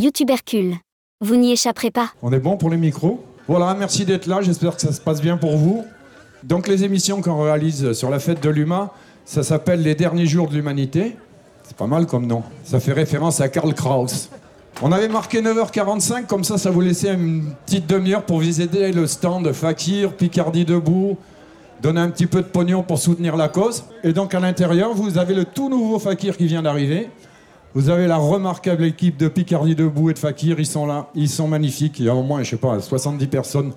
YouTubercule. Vous n'y échapperez pas. On est bon pour les micros Voilà, merci d'être là, j'espère que ça se passe bien pour vous. Donc les émissions qu'on réalise sur la fête de l'humain, ça s'appelle Les derniers jours de l'humanité. C'est pas mal comme nom. Ça fait référence à Karl Kraus. On avait marqué 9h45, comme ça, ça vous laissait une petite demi-heure pour visiter le stand Fakir, Picardie debout, donner un petit peu de pognon pour soutenir la cause. Et donc à l'intérieur, vous avez le tout nouveau Fakir qui vient d'arriver. Vous avez la remarquable équipe de Picardie debout et de Fakir, ils sont là, ils sont magnifiques. Il y a au moins, je sais pas, 70 personnes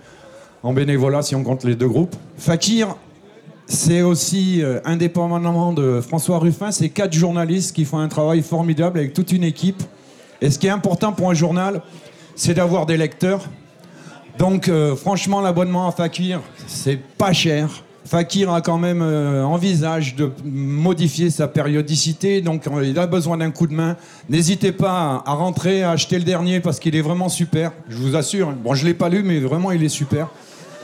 en bénévolat si on compte les deux groupes. Fakir, c'est aussi, euh, indépendamment de François Ruffin, c'est quatre journalistes qui font un travail formidable avec toute une équipe. Et ce qui est important pour un journal, c'est d'avoir des lecteurs. Donc, euh, franchement, l'abonnement à Fakir, c'est pas cher. Fakir a quand même euh, envisage de modifier sa périodicité, donc euh, il a besoin d'un coup de main. N'hésitez pas à rentrer, à acheter le dernier parce qu'il est vraiment super. Je vous assure. Bon, je l'ai pas lu, mais vraiment, il est super.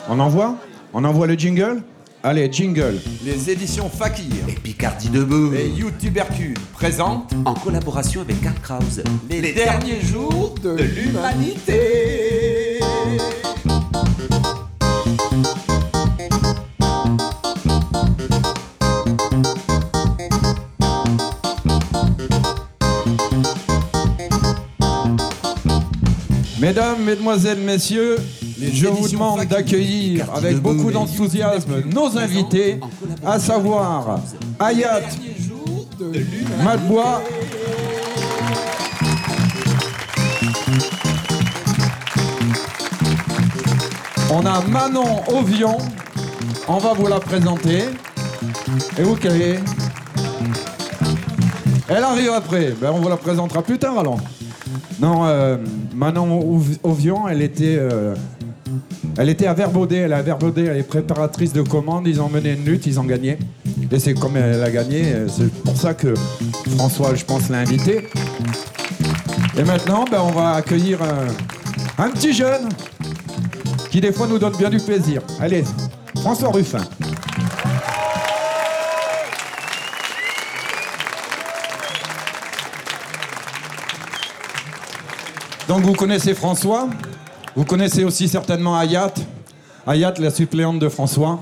On envoie On envoie le jingle? Allez, jingle. Les éditions Fakir Et Picardie debout. et YouTubercule présentent En collaboration avec Karl Kraus. les, derniers jours de l'humanité. Mesdames, Mesdemoiselles, Messieurs, Les je vous demande d'accueillir avec beaucoup d'enthousiasme nos invités, à savoir l'humanité. Madbois. On a Manon Ovion. On va vous la présenter. Et vous quelle est Elle arrive après. Ben, on vous la présentera plus tard alors. Non, euh, Manon Ov- Ovion, elle était, euh, elle était à Verbaudet. Elle à Verbaudet, elle est préparatrice de commandes. Ils ont mené une lutte, ils ont gagné. Et c'est comme elle a gagné, c'est pour ça que François, je pense, l'a invité. Et maintenant, ben, on va accueillir un petit jeune qui des fois nous donne bien du plaisir. Allez, François Ruffin. Donc vous connaissez François, vous connaissez aussi certainement Hayat, Hayat la suppléante de François,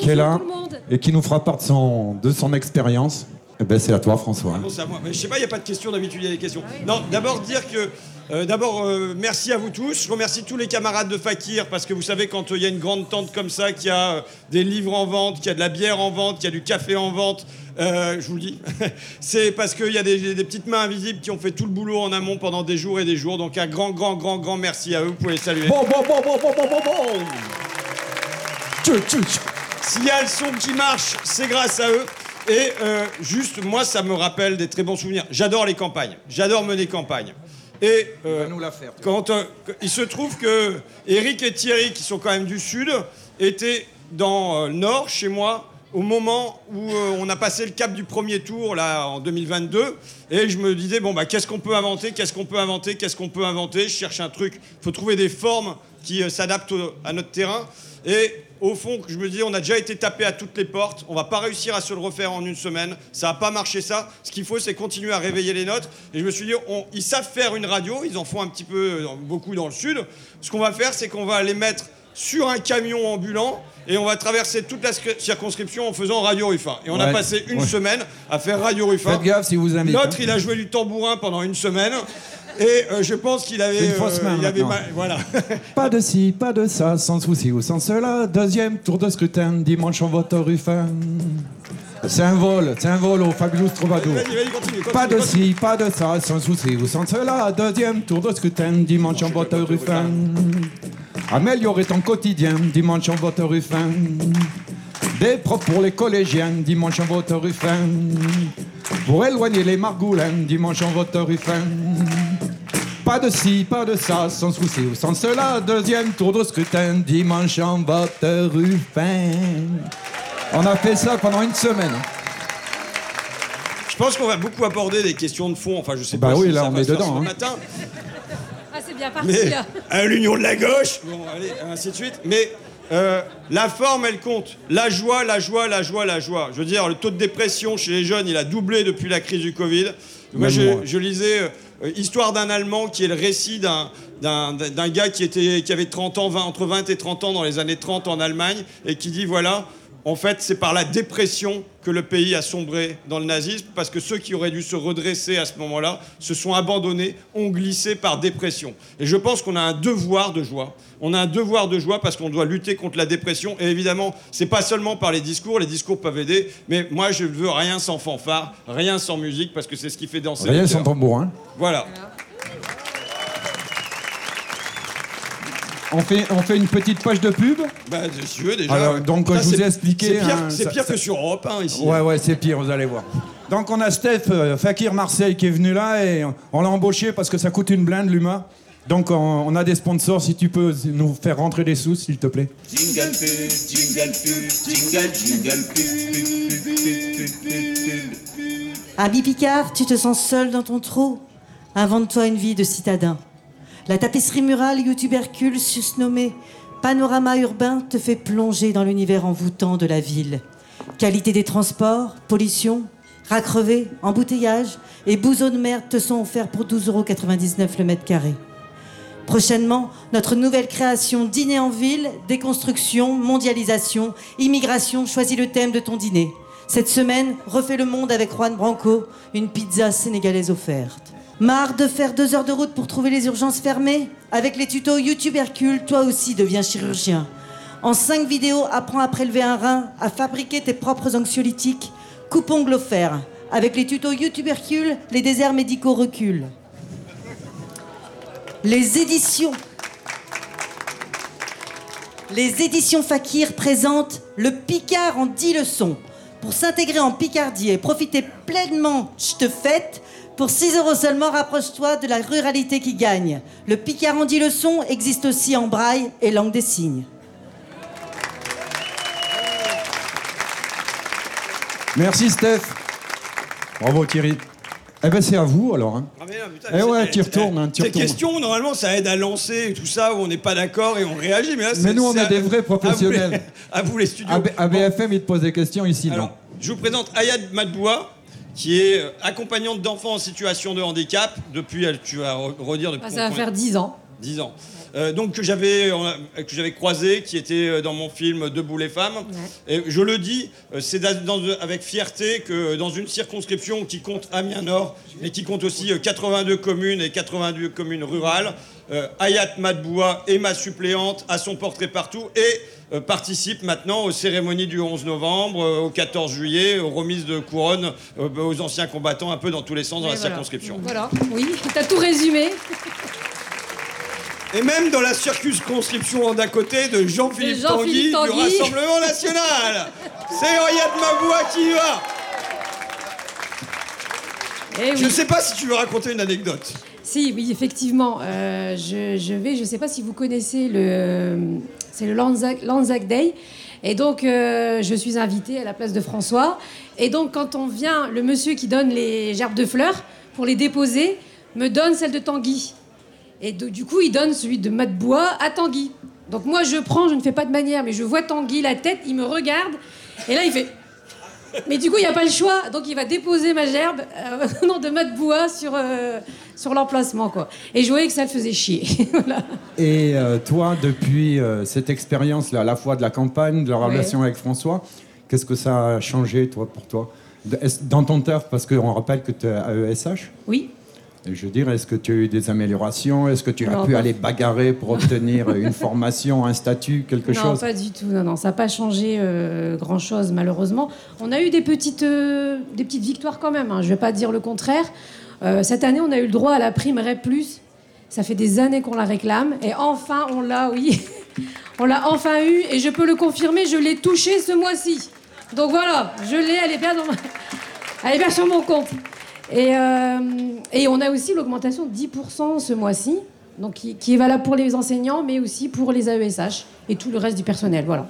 qui est là tout le monde. et qui nous fera part de son, de son expérience. Eh ben c'est à toi François. Bon, c'est à moi? Mais je sais pas, il n'y a pas de questions, d'habitude il y a des questions. Non, d'abord dire que. Euh, d'abord, euh, merci à vous tous. Je remercie tous les camarades de Fakir parce que vous savez, quand euh, il y a une grande tente comme ça, qu'il y a des livres en vente, qu'il y a de la bière en vente, qu'il y a du café en vente, je vous le dis, c'est parce qu'il y a des, des petites mains invisibles qui ont fait tout le boulot en amont pendant des jours et des jours. Donc un grand, grand, grand, grand merci à eux. Vous pouvez les saluer. Bon, bon, bon, bon, bon, bon, bon, bon. S'il y a le son qui marche, c'est grâce à eux. Et juste, moi, ça me rappelle des très bons souvenirs. J'adore les campagnes. J'adore mener campagne. Et euh, nous la faire. quand euh, il se trouve que Eric et Thierry, qui sont quand même du sud, étaient dans euh, le nord, chez moi, au moment où on a passé le cap du premier tour, là, en 2022. Et je me disais, bon, bah, qu'est-ce qu'on peut inventer Qu'est-ce qu'on peut inventer Qu'est-ce qu'on peut inventer? Je cherche un truc. Il faut trouver des formes qui s'adaptent à notre terrain. Et au fond, je me dis, on a déjà été tapé à toutes les portes. On va pas réussir à se le refaire en une semaine. Ça va pas marché ça. Ce qu'il faut, c'est continuer à réveiller les notes. Et je me suis dit, on- ils savent faire une radio. Ils en font un petit peu, euh, beaucoup dans le sud. Ce qu'on va faire, c'est qu'on va les mettre sur un camion ambulant et on va traverser toute la scri- circonscription en faisant Radio Ruffin. Et on a passé une Ouais. semaine à faire Radio Ruffin. Faites gaffe si vous invitez. L'autre, il a joué du tambourin pendant une semaine. Et euh, je pense qu'il avait. Une fausse main, il avait maintenant. mal- Voilà. Pas de ci, pas de ça, sans souci ou sans cela. Deuxième tour de scrutin, dimanche on vote au Ruffin. C'est un vol, c'est un vol au Fabulous Troubadour. Vas-y, vas-y, continue. continue, Pas de continue. ci, pas de ça, sans souci ou sans cela. Deuxième tour de scrutin, dimanche on vote au Ruffin. Améliorer ton quotidien, dimanche on vote au Ruffin. Des profs pour les collégiens, dimanche on vote Ruffin. Pour éloigner les margoulins, dimanche on vote Ruffin. Pas de ci, pas de ça, sans souci ou sans cela. Deuxième tour de scrutin, dimanche en vote Ruffin. On a fait ça pendant une semaine. Je pense qu'on va beaucoup aborder des questions de fond. Enfin, je sais Bah pas oui, si là, ça on va est se faire dedans, ce hein. matin. Ah, c'est bien parti, Mais là. à l'union de la gauche, bon, allez, ainsi de suite. Mais euh, la forme, elle compte. La joie, la joie, la joie, la joie. Je veux dire, le taux de dépression chez les jeunes, il a doublé depuis la crise du Covid. Moi, je, lisais euh, Histoire d'un Allemand qui est le récit d'un d'un- d'un gars qui, était, qui avait 30 ans, 20 entre 20 et 30 ans dans les années 30 en Allemagne, et qui dit voilà, en fait, c'est par la dépression que le pays a sombré dans le nazisme, parce que ceux qui auraient dû se redresser à ce moment-là se sont abandonnés, ont glissé par dépression. Et je pense qu'on a un devoir de joie. On a un devoir de joie parce qu'on doit lutter contre la dépression. Et évidemment, c'est pas seulement par les discours, les discours peuvent aider, mais moi je veux rien sans fanfare, rien sans musique, parce que c'est ce qui fait danser. Rien sans tambourin. Voilà. On fait, on fait une petite page de pub Bah, si tu veux déjà. Alors, donc, Ça, je vous ai expliqué, C'est pire, hein, c'est ça- pire ça- que sur Europe 1 ici. Ouais, ouais, c'est pire, vous allez voir. Donc on a Steph euh, Fakir Marseille qui est venu là et on l'a embauché parce que ça coûte une blinde l'humain. Donc on, on a des sponsors, si tu peux nous faire rentrer des sous, s'il te plaît. Jingle pub, jingle pub, jingle, jingle pub, pub, pub, pub, pub, pub. Ami Picard, tu te sens seul dans ton trou? Invente-toi une vie de citadin. La tapisserie murale YouTube Hercule, susnommée Panorama urbain, te fait plonger dans l'univers envoûtant de la ville. Qualité des transports, pollution, rats crevés, embouteillage et bouseaux de merde te sont offerts pour 12,99 euros le mètre carré. Prochainement, notre nouvelle création Dîner en ville, déconstruction, mondialisation, immigration, choisis le thème de ton dîner. Cette semaine, refais le monde avec Juan Branco, une pizza sénégalaise offerte. Marre de faire deux heures de route pour trouver les urgences fermées Avec les tutos YouTube Hercule, toi aussi deviens chirurgien. En cinq vidéos, apprends à prélever un rein, à fabriquer tes propres anxiolytiques. Coupe-ongle offert. Avec les tutos YouTube Hercule, les déserts médicaux reculent. Les éditions. Les éditions Fakir présentent le Picard en 10 leçons. Pour s'intégrer en Picardie et profiter pleinement, te fête. Pour 6 euros seulement, rapproche-toi de la ruralité qui gagne. Le Picard en 10 leçons existe aussi en braille et langue des signes. Merci Steph. Bravo Thierry. Eh ben c'est à vous alors. hein. Ah, mais non, putain, Eh c'est- ouais, tu retournes, hein, Ces questions, normalement, ça aide à lancer et tout ça, où on n'est pas d'accord et on réagit. Mais là, Mais c'est- nous, on à- des vrais à vous les- professionnels. À vous les studios. À, B- à BFM, ils te posent des questions ici, non je vous présente Ayad Madboua, qui est euh, accompagnante d'enfants en situation de handicap depuis, tu vas re- redire depuis Ah, ça va faire 10 ans. 10 ans. Euh, donc que j'avais euh, que j'avais croisé, qui était dans mon film Debout les femmes. Et je le dis, c'est avec fierté que dans une circonscription qui compte Amiens Nord, mais qui compte aussi euh, 82 communes et 82 communes rurales, euh, Hayat Madboua est ma suppléante, à son portrait partout et euh, participe maintenant aux cérémonies du 11 novembre, euh, au 14 juillet, aux remises de couronnes euh, aux anciens combattants, un peu dans tous les sens dans Et la voilà. circonscription. Voilà, oui, t'as tout résumé. Et même dans la circonscription d'à côté de Jean-Philippe De Tanguy, du. Rassemblement National. C'est Oyat Maboua qui y va. Eh Je oui. sais pas si tu veux raconter une anecdote. Si, oui, effectivement. euh, je, vais, je ne sais pas si vous connaissez le. C'est le Lanzac, Day. Et donc, euh, je suis invitée à la place de François. Et donc, quand on vient, le monsieur qui donne les gerbes de fleurs pour les déposer me donne celle de Tanguy. Et du coup, il donne celui de Matbois à Tanguy. Donc, moi, je prends, je ne fais pas de manière, mais je vois Tanguy, la tête, il me regarde. Et là, il fait. Mais du coup, il n'y a pas le choix. Donc, il va déposer ma gerbe euh, nom de Matbois sur, euh, sur l'emplacement. quoi. Et je voyais que ça le faisait chier. Voilà. Et euh, toi, depuis euh, cette expérience-là, à la fois de la campagne, de la Ouais. relation avec François, qu'est-ce que ça a changé, toi, pour toi? Dans ton taf, parce qu'on rappelle que tu es à ESH, Oui. et je veux dire, est-ce que tu as eu des améliorations? Est-ce que tu as Non, pu pas- aller bagarrer pour obtenir une formation, un statut, quelque non, chose? pas du tout. Non, non, ça n'a pas changé euh, grand-chose, malheureusement. On a eu des petites, euh, des petites victoires quand même. hein. Je ne vais pas dire le contraire. Euh, cette année, on a eu le droit à la prime REP+. Ça fait des années qu'on la réclame. Et enfin, on l'a, oui. on l'a enfin eu. Et je peux le confirmer, je l'ai touchée ce mois-ci. Donc voilà, je l'ai, elle est bien, dans elle est bien sur mon compte. Et, euh, on a aussi l'augmentation de 10% ce mois-ci, donc qui, qui est valable pour les enseignants, mais aussi pour les AESH et tout le reste du personnel. Voilà.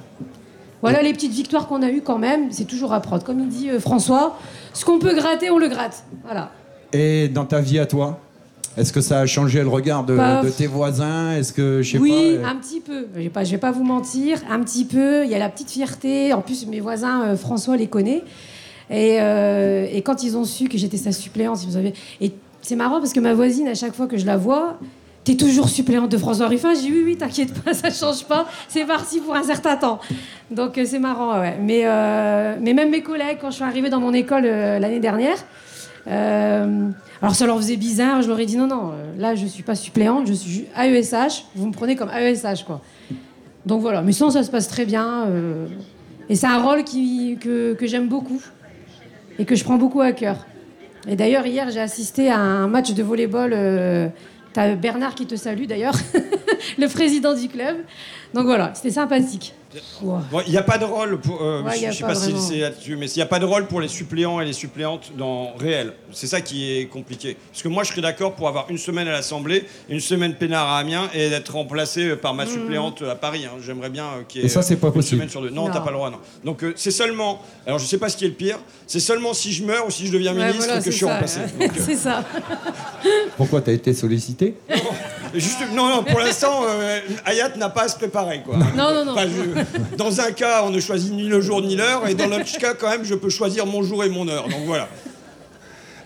Voilà les petites victoires qu'on a eues quand même. C'est toujours à prod. Comme il dit euh, François, ce qu'on peut gratter, on le gratte. Voilà. Et dans ta vie à toi Est-ce que ça a changé le regard de, tes voisins? Est-ce que, je sais Oui, pas... euh, un petit peu. Je vais pas, je vais pas vous mentir, un petit peu. Il y a la petite fierté. En plus, mes voisins, euh, François les connaît. Et, euh, et quand ils ont su que j'étais sa suppléante, ils me avaient- et c'est marrant parce que ma voisine, à chaque fois que je la vois, t'es toujours suppléante de François Ruffin. Je dis oui, oui, t'inquiète pas, ça change pas. C'est parti pour un certain temps. Donc c'est marrant, ouais. Mais, euh, mais même mes collègues, quand je suis arrivée dans mon école euh, l'année dernière, euh, alors ça leur faisait bizarre. Je leur ai dit non, non, euh, là je suis pas suppléante, je suis AESH. Vous me prenez comme AESH, quoi. Donc voilà. Mais sinon, ça se passe très bien. euh, et c'est un rôle que j'aime beaucoup et que je prends beaucoup à cœur. Et d'ailleurs, hier, j'ai assisté à un match de volleyball. Euh, T'as Bernard qui te salue d'ailleurs, le président du club. Donc voilà, c'était sympathique. Wow. Bon, Il n'y a pas de rôle pour. euh, Ouais, je ne sais pas pas si c'est là-dessus, mais il n'y a pas de rôle pour les suppléants et les suppléantes dans réel. C'est ça qui est compliqué. Parce que moi, je serais d'accord pour avoir une semaine à l'Assemblée, une semaine peinard à Amiens et d'être remplacé par ma suppléante à Paris. hein. J'aimerais bien euh, qu'il y ait Et ça, c'est pas une possible. semaine sur deux. Non, Non. t'as pas le droit, non. Donc euh, c'est seulement. Alors je sais pas ce qui est le pire. C'est seulement si je meurs ou si je deviens Ouais, ministre voilà, que c'est je suis ça, remplacé. euh, c'est ça. Pourquoi t'as été sollicité? Juste, non, non, pour l'instant, euh, Hayat n'a pas à se préparer. Quoi. Non, non, non. Enfin, je- dans un cas, on ne choisit ni le jour ni l'heure, et dans l'autre cas, quand même, je peux choisir mon jour et mon heure. Donc voilà.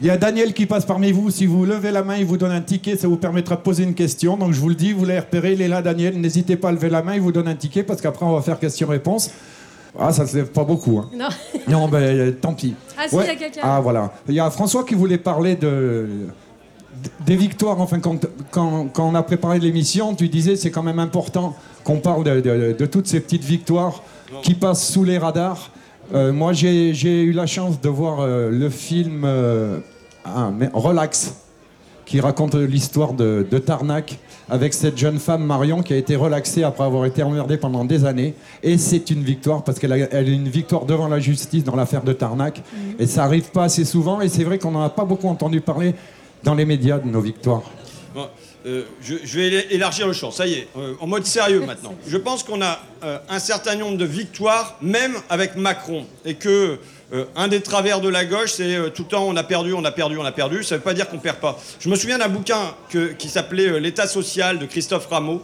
Il y a Daniel qui passe parmi vous. Si vous levez la main, il vous donne un ticket. Ça vous permettra de poser une question. Donc je vous le dis, vous l'avez repéré, il est là, Daniel. N'hésitez pas à lever la main, il vous donne un ticket parce qu'après on va faire question-réponse. Ah, ça se lève pas beaucoup. hein. Non. Non, ben tant pis. Ah, si, il y a quelqu'un. Ah, voilà. Il y a François qui voulait parler de des victoires. Enfin, quand, quand, quand on a préparé l'émission, tu disais c'est quand même important qu'on parle de, de- de toutes ces petites victoires qui passent sous les radars. Euh, moi, j'ai eu la chance de voir euh, le film euh, ah, mais- Relax, qui raconte l'histoire de, de Tarnac avec cette jeune femme Marion qui a été relaxée après avoir été emmerdée pendant des années. Et c'est une victoire parce qu'elle a, elle a une victoire devant la justice dans l'affaire de Tarnac. Et ça arrive pas assez souvent. Et c'est vrai qu'on n'en a pas beaucoup entendu parler dans les médias de nos victoires. Bon, euh, je, je vais élargir le champ, ça y est, euh, en mode sérieux maintenant. Je pense qu'on a euh, un certain nombre de victoires, même avec Macron, et que euh, un des travers de la gauche, c'est euh, tout le temps on a perdu, on a perdu, on a perdu. Ça ne veut pas dire qu'on perd pas. Je me souviens d'un bouquin que- qui s'appelait euh, L'État social de Christophe Rameau,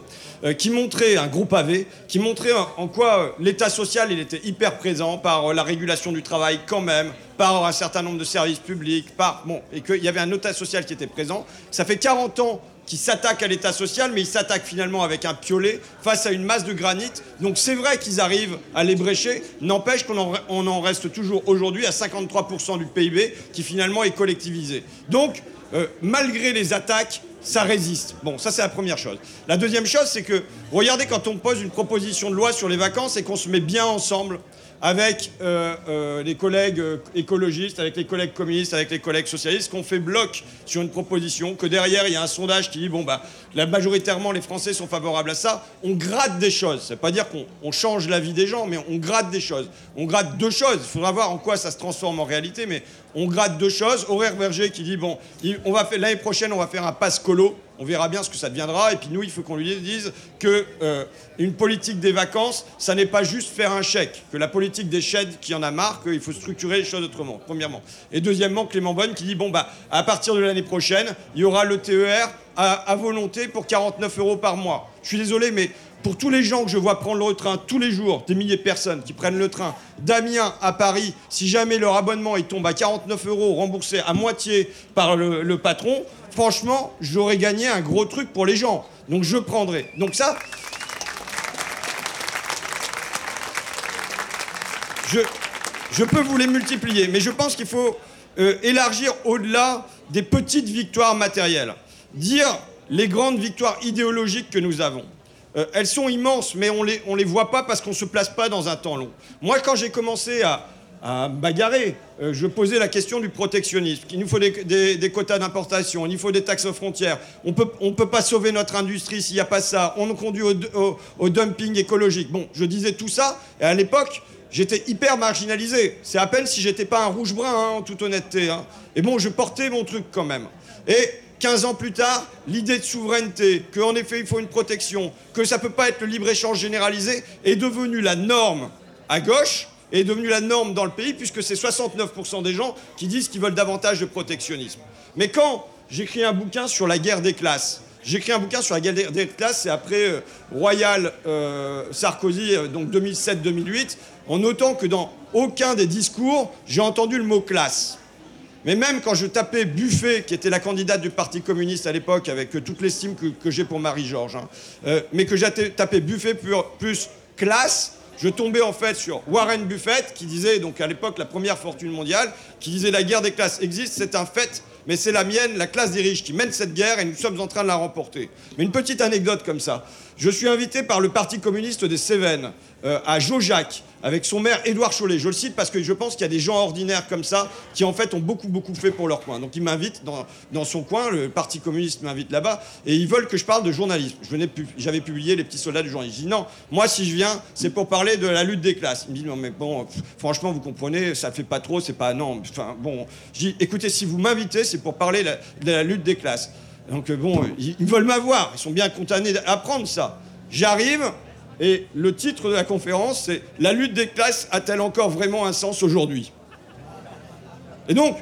qui montrait un groupe AV, qui montrait en, quoi euh, l'État social il était hyper présent par euh, la régulation du travail quand même, par un certain nombre de services publics, par bon, et qu'il y avait un État social qui était présent. Ça fait 40 ans qu'il s'attaque à l'État social, mais il s'attaque finalement avec un piolet face à une masse de granit. Donc c'est vrai qu'ils arrivent à les brécher. N'empêche qu'on en, reste toujours aujourd'hui à 53% du PIB qui finalement est collectivisé. Donc euh, malgré les attaques, ça résiste. Bon, ça c'est la première chose. La deuxième chose, c'est que regardez quand on pose une proposition de loi sur les vacances et qu'on se met bien ensemble avec euh, euh, les collègues euh, écologistes, avec les collègues communistes, avec les collègues socialistes, qu'on fait bloc sur une proposition, que derrière il y a un sondage qui dit bon bah là, majoritairement les Français sont favorables à ça, on gratte des choses. C'est pas dire qu'on on change la vie des gens, mais on gratte des choses. On gratte deux choses. Il faudra voir en quoi ça se transforme en réalité, mais on gratte deux choses. Horaire Berger qui dit bon, on va l'année prochaine on va faire un passe colo. On verra bien ce que ça deviendra. Et puis nous, il faut qu'on lui dise que euh, politique des vacances, ça n'est pas juste faire un chèque. Que la politique des chèques, qui en a marre, qu'il faut structurer les choses autrement. Premièrement. Et deuxièmement, Clément Bonne qui dit bon bah à partir de l'année prochaine, il y aura le TER à, volonté pour 49 euros par mois. Je suis désolé, mais pour tous les gens que je vois prendre le train tous les jours, des milliers de personnes qui prennent le train d'Amiens à Paris, si jamais leur abonnement il tombe à 49 euros remboursé à moitié par le patron, franchement, j'aurais gagné un gros truc pour les gens. Donc je prendrai. Donc ça, je, je peux vous les multiplier, mais je pense qu'il faut euh, élargir au-delà des petites victoires matérielles. Dire les grandes victoires idéologiques que nous avons. Euh, elles sont immenses, mais on les, on les voit pas parce qu'on se place pas dans un temps long. Moi, quand j'ai commencé à, à bagarrer, euh, je posais la question du protectionnisme. Il nous faut des, quotas d'importation, il nous faut des taxes aux frontières. On peut, on peut pas sauver notre industrie s'il n'y a pas ça. On nous conduit au, dumping écologique. Bon, je disais tout ça, et à l'époque, j'étais hyper marginalisé. C'est à peine si j'étais pas un rouge-brun, hein, en toute honnêteté. hein. Et bon, je portais mon truc quand même. Et 15 ans plus tard, l'idée de souveraineté, qu'en effet il faut une protection, que ça peut pas être le libre-échange généralisé, est devenue la norme à gauche, est devenue la norme dans le pays, puisque c'est 69% des gens qui disent qu'ils veulent davantage de protectionnisme. Mais quand j'écris un bouquin sur la guerre des classes, J'écris un bouquin sur la guerre des- classes, c'est après euh, Royal euh, Sarkozy, euh, donc 2007-2008, en notant que dans aucun des discours, j'ai entendu le mot classe. Mais même quand je tapais Buffet, qui était la candidate du Parti communiste à l'époque, avec toute l'estime que, j'ai pour Marie-Georges, hein, mais que j'ai tapé Buffet plus classe, je tombais en fait sur Warren Buffett, qui disait, donc à l'époque la première fortune mondiale, qui disait la guerre des classes existe, c'est un fait, mais c'est la mienne, la classe des riches, qui mène cette guerre et nous sommes en train de la remporter. Mais une petite anecdote comme ça. Je suis invité par le Parti communiste des Cévennes euh, à Jaujac avec son maire Édouard Chollet. Je le cite parce que je pense qu'il y a des gens ordinaires comme ça qui en fait ont beaucoup beaucoup fait pour leur coin. Donc il m'invite dans, son coin, le Parti communiste m'invite là-bas et ils veulent que je parle de journalisme. J'avais publié les petits soldats du journalisme. Je dis non, moi si je viens, c'est pour parler de la lutte des classes. Il me dit non mais bon, franchement vous comprenez, ça fait pas trop, c'est pas non. Enfin bon, je dis écoutez si vous m'invitez, c'est pour parler de la lutte des classes. Donc euh, bon, ils, ils veulent m'avoir, ils sont bien condamnés d'apprendre ça. J'arrive et le titre de la conférence c'est La lutte des classes a-t-elle encore vraiment un sens aujourd'hui? Et donc,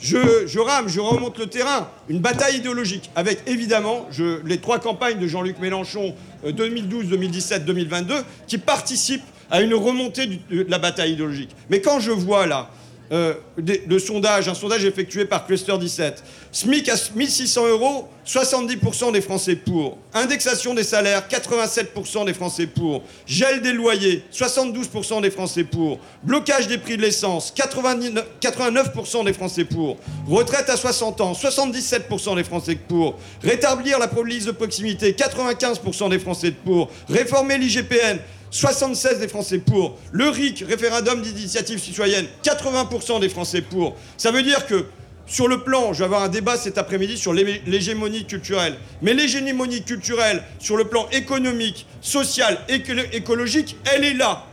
je, je rame, je remonte le terrain, une bataille idéologique avec évidemment je- les trois campagnes de Jean-Luc Mélenchon euh, 2012, 2017, 2022 qui participent à une remontée du- de la bataille idéologique. Mais quand je vois là euh, le sondage, un sondage effectué par Cluster 17. SMIC à 1600 euros, 70% des Français pour. Indexation des salaires, 87% des Français pour. Gel des loyers, 72% des Français pour. Blocage des prix de l'essence, 89 89% des Français pour. Retraite à 60 ans, 77% des Français pour. Rétablir la police de proximité, 95% des Français pour. Réformer l'IGPN, 76 des Français pour. Le RIC, référendum d'initiative citoyenne, 80% des Français pour. Ça veut dire que sur le plan, je vais avoir un débat cet après-midi sur l'hé- l'hégémonie culturelle. Mais l'hégémonie culturelle, sur le plan économique, social, écolo- écologique, elle est là.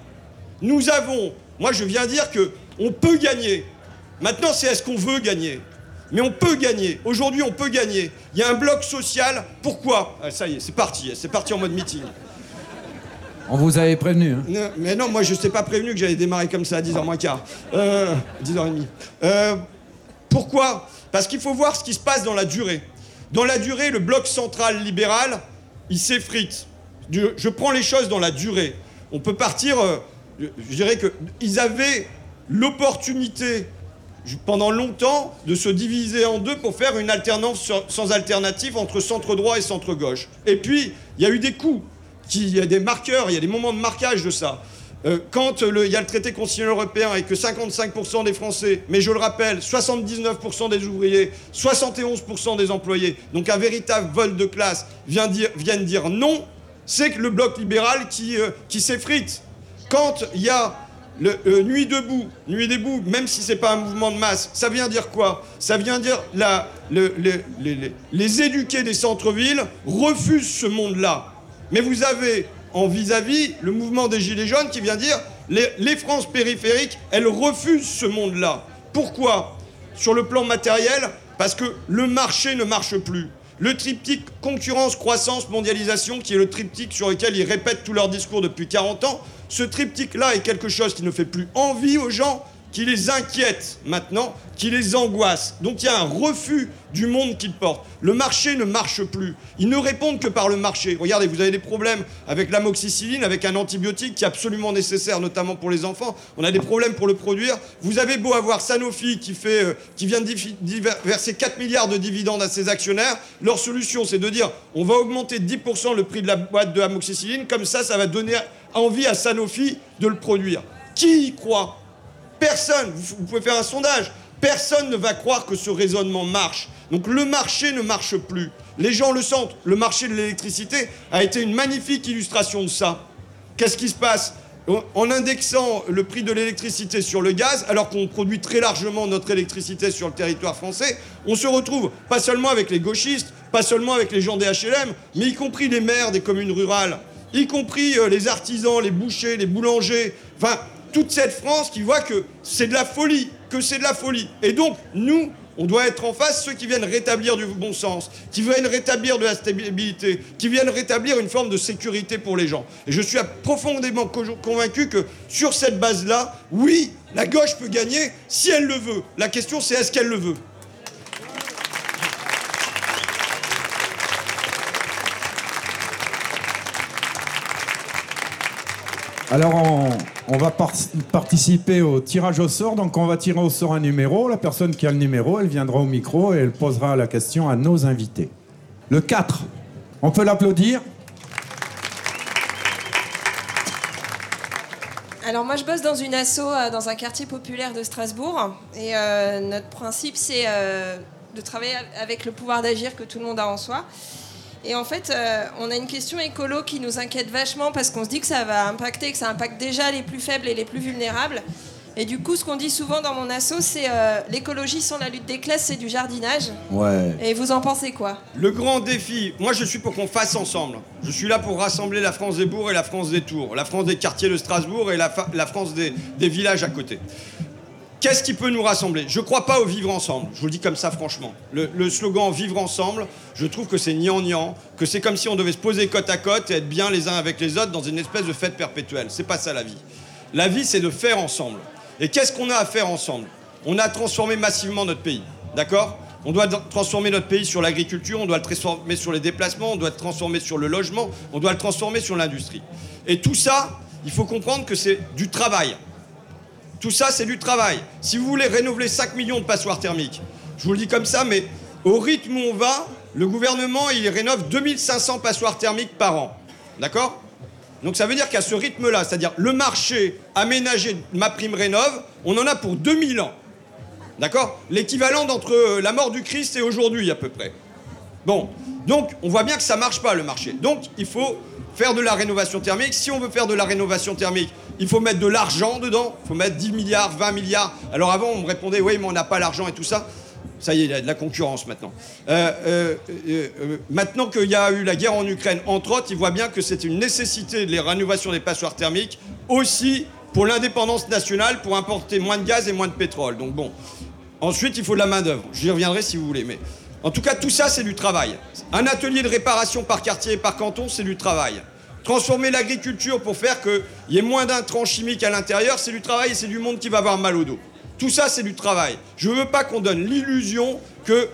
Nous avons, moi je viens dire que on peut gagner. Maintenant, c'est est-ce qu'on veut gagner? Mais on peut gagner. Aujourd'hui, on peut gagner. Il y a un bloc social. Pourquoi? Ah, Ça y est, c'est parti. C'est parti en mode meeting. On vous avait prévenu. hein. Non, mais non, moi je t'ai pas prévenu que j'allais démarrer comme ça à 10h moins quart. Euh, 10h30. Euh, pourquoi? Parce qu'il faut voir ce qui se passe dans la durée. Dans la durée, le bloc central libéral, il s'effrite. Je, prends les choses dans la durée. On peut partir, euh, je, dirais qu'ils avaient l'opportunité pendant longtemps de se diviser en deux pour faire une alternance sans alternative entre centre droit et centre gauche. Et puis, il y a eu des coups, il y a des marqueurs, il y a des moments de marquage de ça. Euh, quand euh, il y a le traité constitutionnel européen et que 55% des Français, mais je le rappelle, 79% des ouvriers, 71% des employés, donc un véritable vol de classe, vient dire- viennent dire non, c'est que le bloc libéral qui, euh, s'effrite. Quand il y a le, Nuit debout, Nuit debout, même si c'est pas un mouvement de masse, ça vient dire quoi? Ça vient dire les, les- les éduqués des centres-villes refusent ce monde-là. Mais vous avez en vis-à-vis le mouvement des Gilets jaunes qui vient dire les, les France périphériques, elles refusent ce monde-là. Pourquoi? Sur le plan matériel, parce que le marché ne marche plus. Le triptyque concurrence, croissance, mondialisation, qui est le triptyque sur lequel ils répètent tout leur discours depuis 40 ans, ce triptyque-là est quelque chose qui ne fait plus envie aux gens, qui les inquiète maintenant, qui les angoisse. Donc il y a un refus du monde qu'ils portent. Le marché ne marche plus. Ils ne répondent que par le marché. Regardez, vous avez des problèmes avec l'amoxicilline, avec un antibiotique qui est absolument nécessaire, notamment pour les enfants. On a des problèmes pour le produire. Vous avez beau avoir Sanofi qui, fait, euh, qui vient de verser 4 milliards de dividendes à ses actionnaires. Leur solution, c'est de dire on va augmenter de 10% le prix de la boîte de amoxicilline. Comme ça, ça va donner envie à Sanofi de le produire. Qui y croit? Personne, vous, pouvez faire un sondage, personne ne va croire que ce raisonnement marche. Donc le marché ne marche plus. Les gens le sentent. Le marché de l'électricité a été une magnifique illustration de ça. Qu'est-ce qui se passe? En- En indexant le prix de l'électricité sur le gaz, alors qu'on produit très largement notre électricité sur le territoire français, on se retrouve pas seulement avec les gauchistes, pas seulement avec les gens des HLM, mais y compris les maires des communes rurales, y compris euh, les artisans, les bouchers, les boulangers, enfin toute cette France qui voit que c'est de la folie, que c'est de la folie. Et donc, nous, on doit être en face ceux qui viennent rétablir du bon sens, qui viennent rétablir de la stabilité, qui viennent rétablir une forme de sécurité pour les gens. Et je suis profondément co- convaincu que sur cette base-là, oui, la gauche peut gagner si elle le veut. La question, c'est est-ce qu'elle le veut? Alors, on, va par- participer au tirage au sort. Donc, on va tirer au sort un numéro. La personne qui a le numéro, elle viendra au micro et elle posera la question à nos invités. Le 4. On peut l'applaudir? Alors moi je bosse dans une asso euh, dans un quartier populaire de Strasbourg et euh, notre principe c'est euh, de travailler avec le pouvoir d'agir que tout le monde a en soi. Et en fait euh, on a une question écolo qui nous inquiète vachement parce qu'on se dit que ça va impacter, que ça impacte déjà les plus faibles et les plus vulnérables. Et du coup ce qu'on dit souvent dans mon asso c'est euh, l'écologie sans la lutte des classes c'est du jardinage. Ouais. Et vous en pensez quoi? Le grand défi, moi je suis pour qu'on fasse ensemble. Je suis là pour rassembler la France des bourgs et la France des tours, la France des quartiers de Strasbourg et la, France des, des villages à côté. Qu'est-ce qui peut nous rassembler? Je ne crois pas au vivre ensemble. Je vous le dis comme ça franchement. Le, slogan vivre ensemble, je trouve que c'est gnangnan, que c'est comme si on devait se poser côte à côte et être bien les uns avec les autres dans une espèce de fête perpétuelle. C'est pas ça la vie. La vie, c'est de faire ensemble. Et qu'est-ce qu'on a à faire ensemble? On a transformé massivement notre pays. D'accord? On doit transformer notre pays sur l'agriculture, on doit le transformer sur les déplacements, on doit le transformer sur le logement, on doit le transformer sur l'industrie. Et tout ça, il faut comprendre que c'est du travail. Tout ça, c'est du travail. Si vous voulez rénover 5 millions de passoires thermiques, je vous le dis comme ça, mais au rythme où on va, le gouvernement, il rénove 2500 passoires thermiques par an. D'accord? Donc ça veut dire qu'à ce rythme-là, c'est-à-dire le marché aménagé ma prime rénov, on en a pour 2000 ans. D'accord? L'équivalent d'entre euh, la mort du Christ et aujourd'hui à peu près. Bon, donc on voit bien que ça marche pas le marché. Donc il faut faire de la rénovation thermique. Si on veut faire de la rénovation thermique, il faut mettre de l'argent dedans. Il faut mettre 10 milliards, 20 milliards. Alors avant, on me répondait, oui, mais on n'a pas l'argent et tout ça. Ça y est, il y a de la concurrence maintenant. Euh, euh, euh, euh, maintenant qu'il y a eu la guerre en Ukraine, entre autres, il voit bien que c'est une nécessité de la rénovation des passoires thermiques, aussi pour l'indépendance nationale, pour importer moins de gaz et moins de pétrole. Donc bon, Ensuite, il faut de la main-d'œuvre. J'y reviendrai si vous voulez. Mais en tout cas, tout ça, c'est du travail. Un atelier de réparation par quartier et par canton, c'est du travail. Transformer l'agriculture pour faire qu'il y ait moins d'intrants chimiques à l'intérieur, c'est du travail et c'est du monde qui va avoir mal au dos. Tout ça, c'est du travail. Je ne veux pas qu'on donne l'illusion que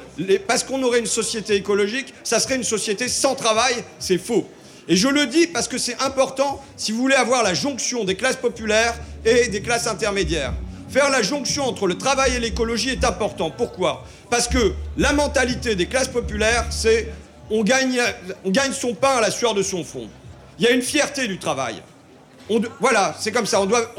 parce qu'on aurait une société écologique, ça serait une société sans travail. C'est faux. Et je le dis parce que c'est important si vous voulez avoir la jonction des classes populaires et des classes intermédiaires. Faire la jonction entre le travail et l'écologie est important. Pourquoi? Parce que la mentalité des classes populaires, c'est on gagne, on gagne son pain à la sueur de son front. Il y a une fierté du travail. Voilà, c'est comme ça. On doit,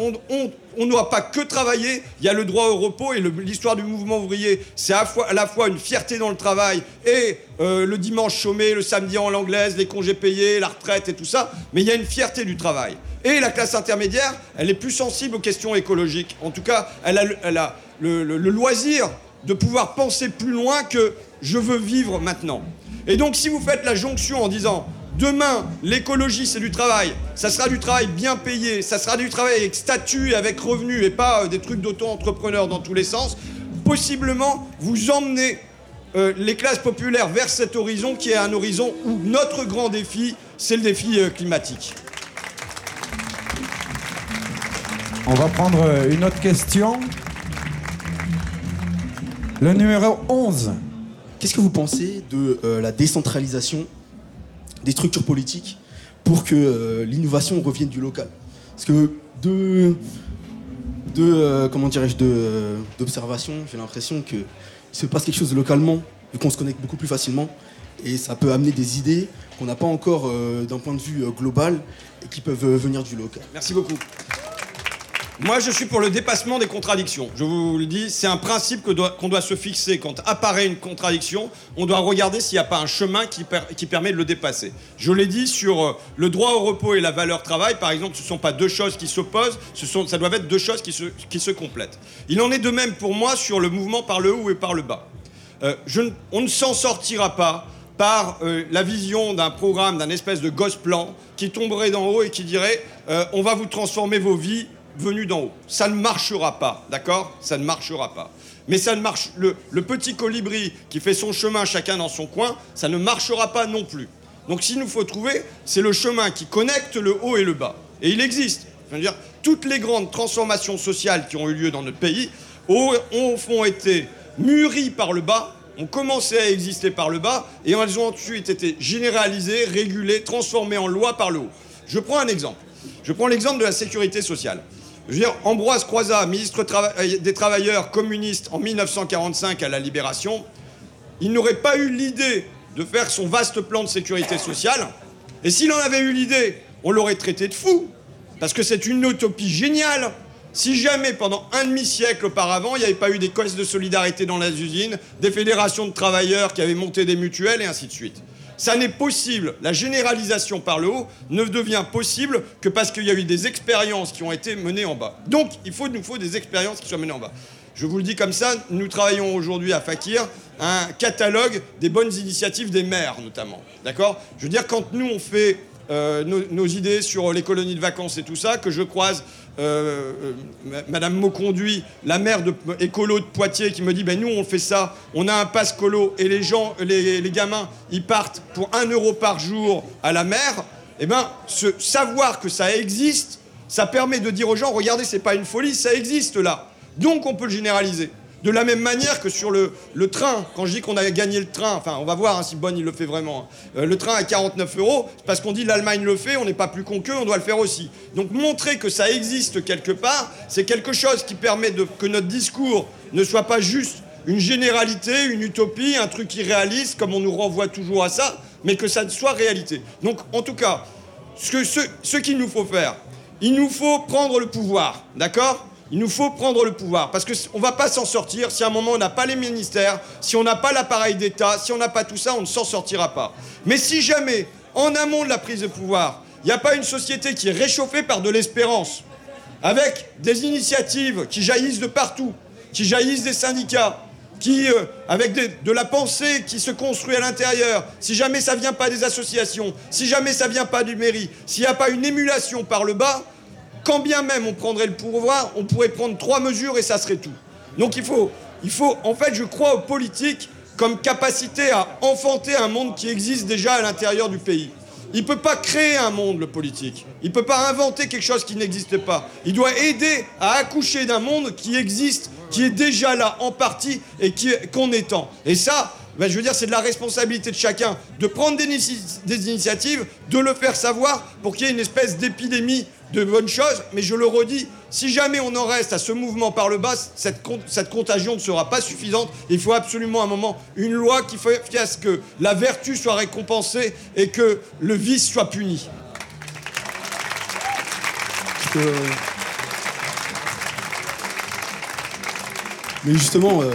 doit pas que travailler. Il y a le droit au repos et l'histoire du mouvement ouvrier, c'est à, la fois- à la fois une fierté dans le travail et euh, le dimanche chômé, le samedi en l'anglaise, les congés payés, la retraite et tout ça. Mais il y a une fierté du travail. Et la classe intermédiaire, elle est plus sensible aux questions écologiques. En tout cas, elle a le, loisir de pouvoir penser plus loin que je veux vivre maintenant. Et donc, si vous faites la jonction en disant Demain, l'écologie, c'est du travail. Ça sera du travail bien payé. Ça sera du travail avec statut et avec revenu et pas euh, des trucs d'auto-entrepreneurs dans tous les sens. Possiblement, vous emmenez euh, les classes populaires vers cet horizon qui est un horizon où notre grand défi, c'est le défi euh, climatique. On va prendre euh, une autre question. Le numéro 11. Qu'est-ce que vous pensez de euh, la décentralisation des structures politiques pour que euh, l'innovation revienne du local? Parce que de, de euh, comment dirais-je, d'observation, j'ai l'impression qu'il se passe quelque chose localement, vu qu'on se connecte beaucoup plus facilement, et ça peut amener des idées qu'on n'a pas encore euh, d'un point de vue euh, global et qui peuvent euh, venir du local. Merci beaucoup. Moi, je suis pour le dépassement des contradictions. Je vous le dis, c'est un principe doit- qu'on doit se fixer. Quand apparaît une contradiction, on doit regarder s'il n'y a pas un chemin qui, per- qui permet de le dépasser. Je l'ai dit sur euh, le droit au repos et la valeur travail, par exemple, ce ne sont pas deux choses qui s'opposent, ça doivent être deux choses qui se, complètent. Il en est de même pour moi sur le mouvement par le haut et par le bas. Euh, on ne s'en sortira pas par euh, la vision d'un programme, d'un espèce de gosse plan qui tomberait d'en haut et qui dirait on va vous transformer vos vies venues d'en haut. Ça ne marchera pas, d'accord? Ça ne marchera pas. Mais ça ne marche. Le, petit colibri qui fait son chemin chacun dans son coin, ça ne marchera pas non plus. Donc, s'il nous faut trouver, c'est le chemin qui connecte le haut et le bas. Et il existe. Toutes les grandes transformations sociales qui ont eu lieu dans notre pays ont au fond été mûries par le bas, ont commencé à exister par le bas, et elles ont ensuite été généralisées, régulées, transformées en loi par le haut. Je prends un exemple. Je prends l'exemple de la sécurité sociale. Je veux dire, Ambroise Croizat, ministre euh, des Travailleurs communistes en 1945 à la Libération, il n'aurait pas eu l'idée de faire son vaste plan de sécurité sociale. Et s'il en avait eu l'idée, on l'aurait traité de fou. Parce que c'est une utopie géniale. Si jamais pendant un demi-siècle auparavant, il n'y avait pas eu des caisses de solidarité dans les usines, des fédérations de travailleurs qui avaient monté des mutuelles et ainsi de suite. Ça n'est possible. La généralisation par le haut ne devient possible que parce qu'il y a eu des expériences qui ont été menées en bas. Donc, il faut, nous faut des expériences qui soient menées en bas. Je vous le dis comme ça, nous travaillons aujourd'hui à Fakir un catalogue des bonnes initiatives des maires, notamment. D'accord? Je veux dire, quand nous, on fait euh, nos, nos idées sur les colonies de vacances et tout ça, que je croise euh, euh, ma- Madame Mauconduit, la maire de écolo de Poitiers, qui me dit ben nous on fait ça, on a un passe colo et les gens, les, les gamins, ils partent pour 1 euro par jour à la mer. Eh ben, ce savoir que ça existe, ça permet de dire aux gens regardez, c'est pas une folie, ça existe là. Donc on peut le généraliser. De la même manière que sur le, train, quand je dis qu'on a gagné le train, enfin on va voir hein, si Bonne il le fait vraiment, hein. Euh, le train à 49 euros, c'est parce qu'on dit l'Allemagne le fait, on n'est pas plus con qu'eux, on doit le faire aussi. Donc montrer que ça existe quelque part, c'est quelque chose qui permet que notre discours ne soit pas juste une généralité, une utopie, un truc irréaliste, comme on nous renvoie toujours à ça, mais que ça soit réalité. Donc en tout cas, ce- ce qu'il nous faut faire, il nous faut prendre le pouvoir, d'accord? Il nous faut prendre le pouvoir, parce qu'on ne va pas s'en sortir si à un moment on n'a pas les ministères, si on n'a pas l'appareil d'État, si on n'a pas tout ça, on ne s'en sortira pas. Mais si jamais, en amont de la prise de pouvoir, il n'y a pas une société qui est réchauffée par de l'espérance, avec des initiatives qui jaillissent de partout, qui jaillissent des syndicats, euh, avec de la pensée qui se construit à l'intérieur, si jamais ça vient pas des associations, si jamais ça vient pas du mairie, s'il n'y a pas une émulation par le bas, quand bien même on prendrait le pouvoir, on pourrait prendre trois mesures et ça serait tout. Donc il faut, il faut, en fait, je crois aux politiques comme capacité à enfanter un monde qui existe déjà à l'intérieur du pays. Il ne peut pas créer un monde, le politique. Il ne peut pas inventer quelque chose qui n'existe pas. Il doit aider à accoucher d'un monde qui existe, qui est déjà là en partie et qu'on étend. Et ça, ben, je veux dire, c'est de la responsabilité de chacun de prendre des, initiatives, de le faire savoir pour qu'il y ait une espèce d'épidémie de bonnes choses. Mais je le redis, si jamais on en reste à ce mouvement par le bas, cette, con- cette contagion ne sera pas suffisante. Il faut absolument à un moment une loi qui fasse que la vertu soit récompensée et que le vice soit puni. Que- Mais justement, euh,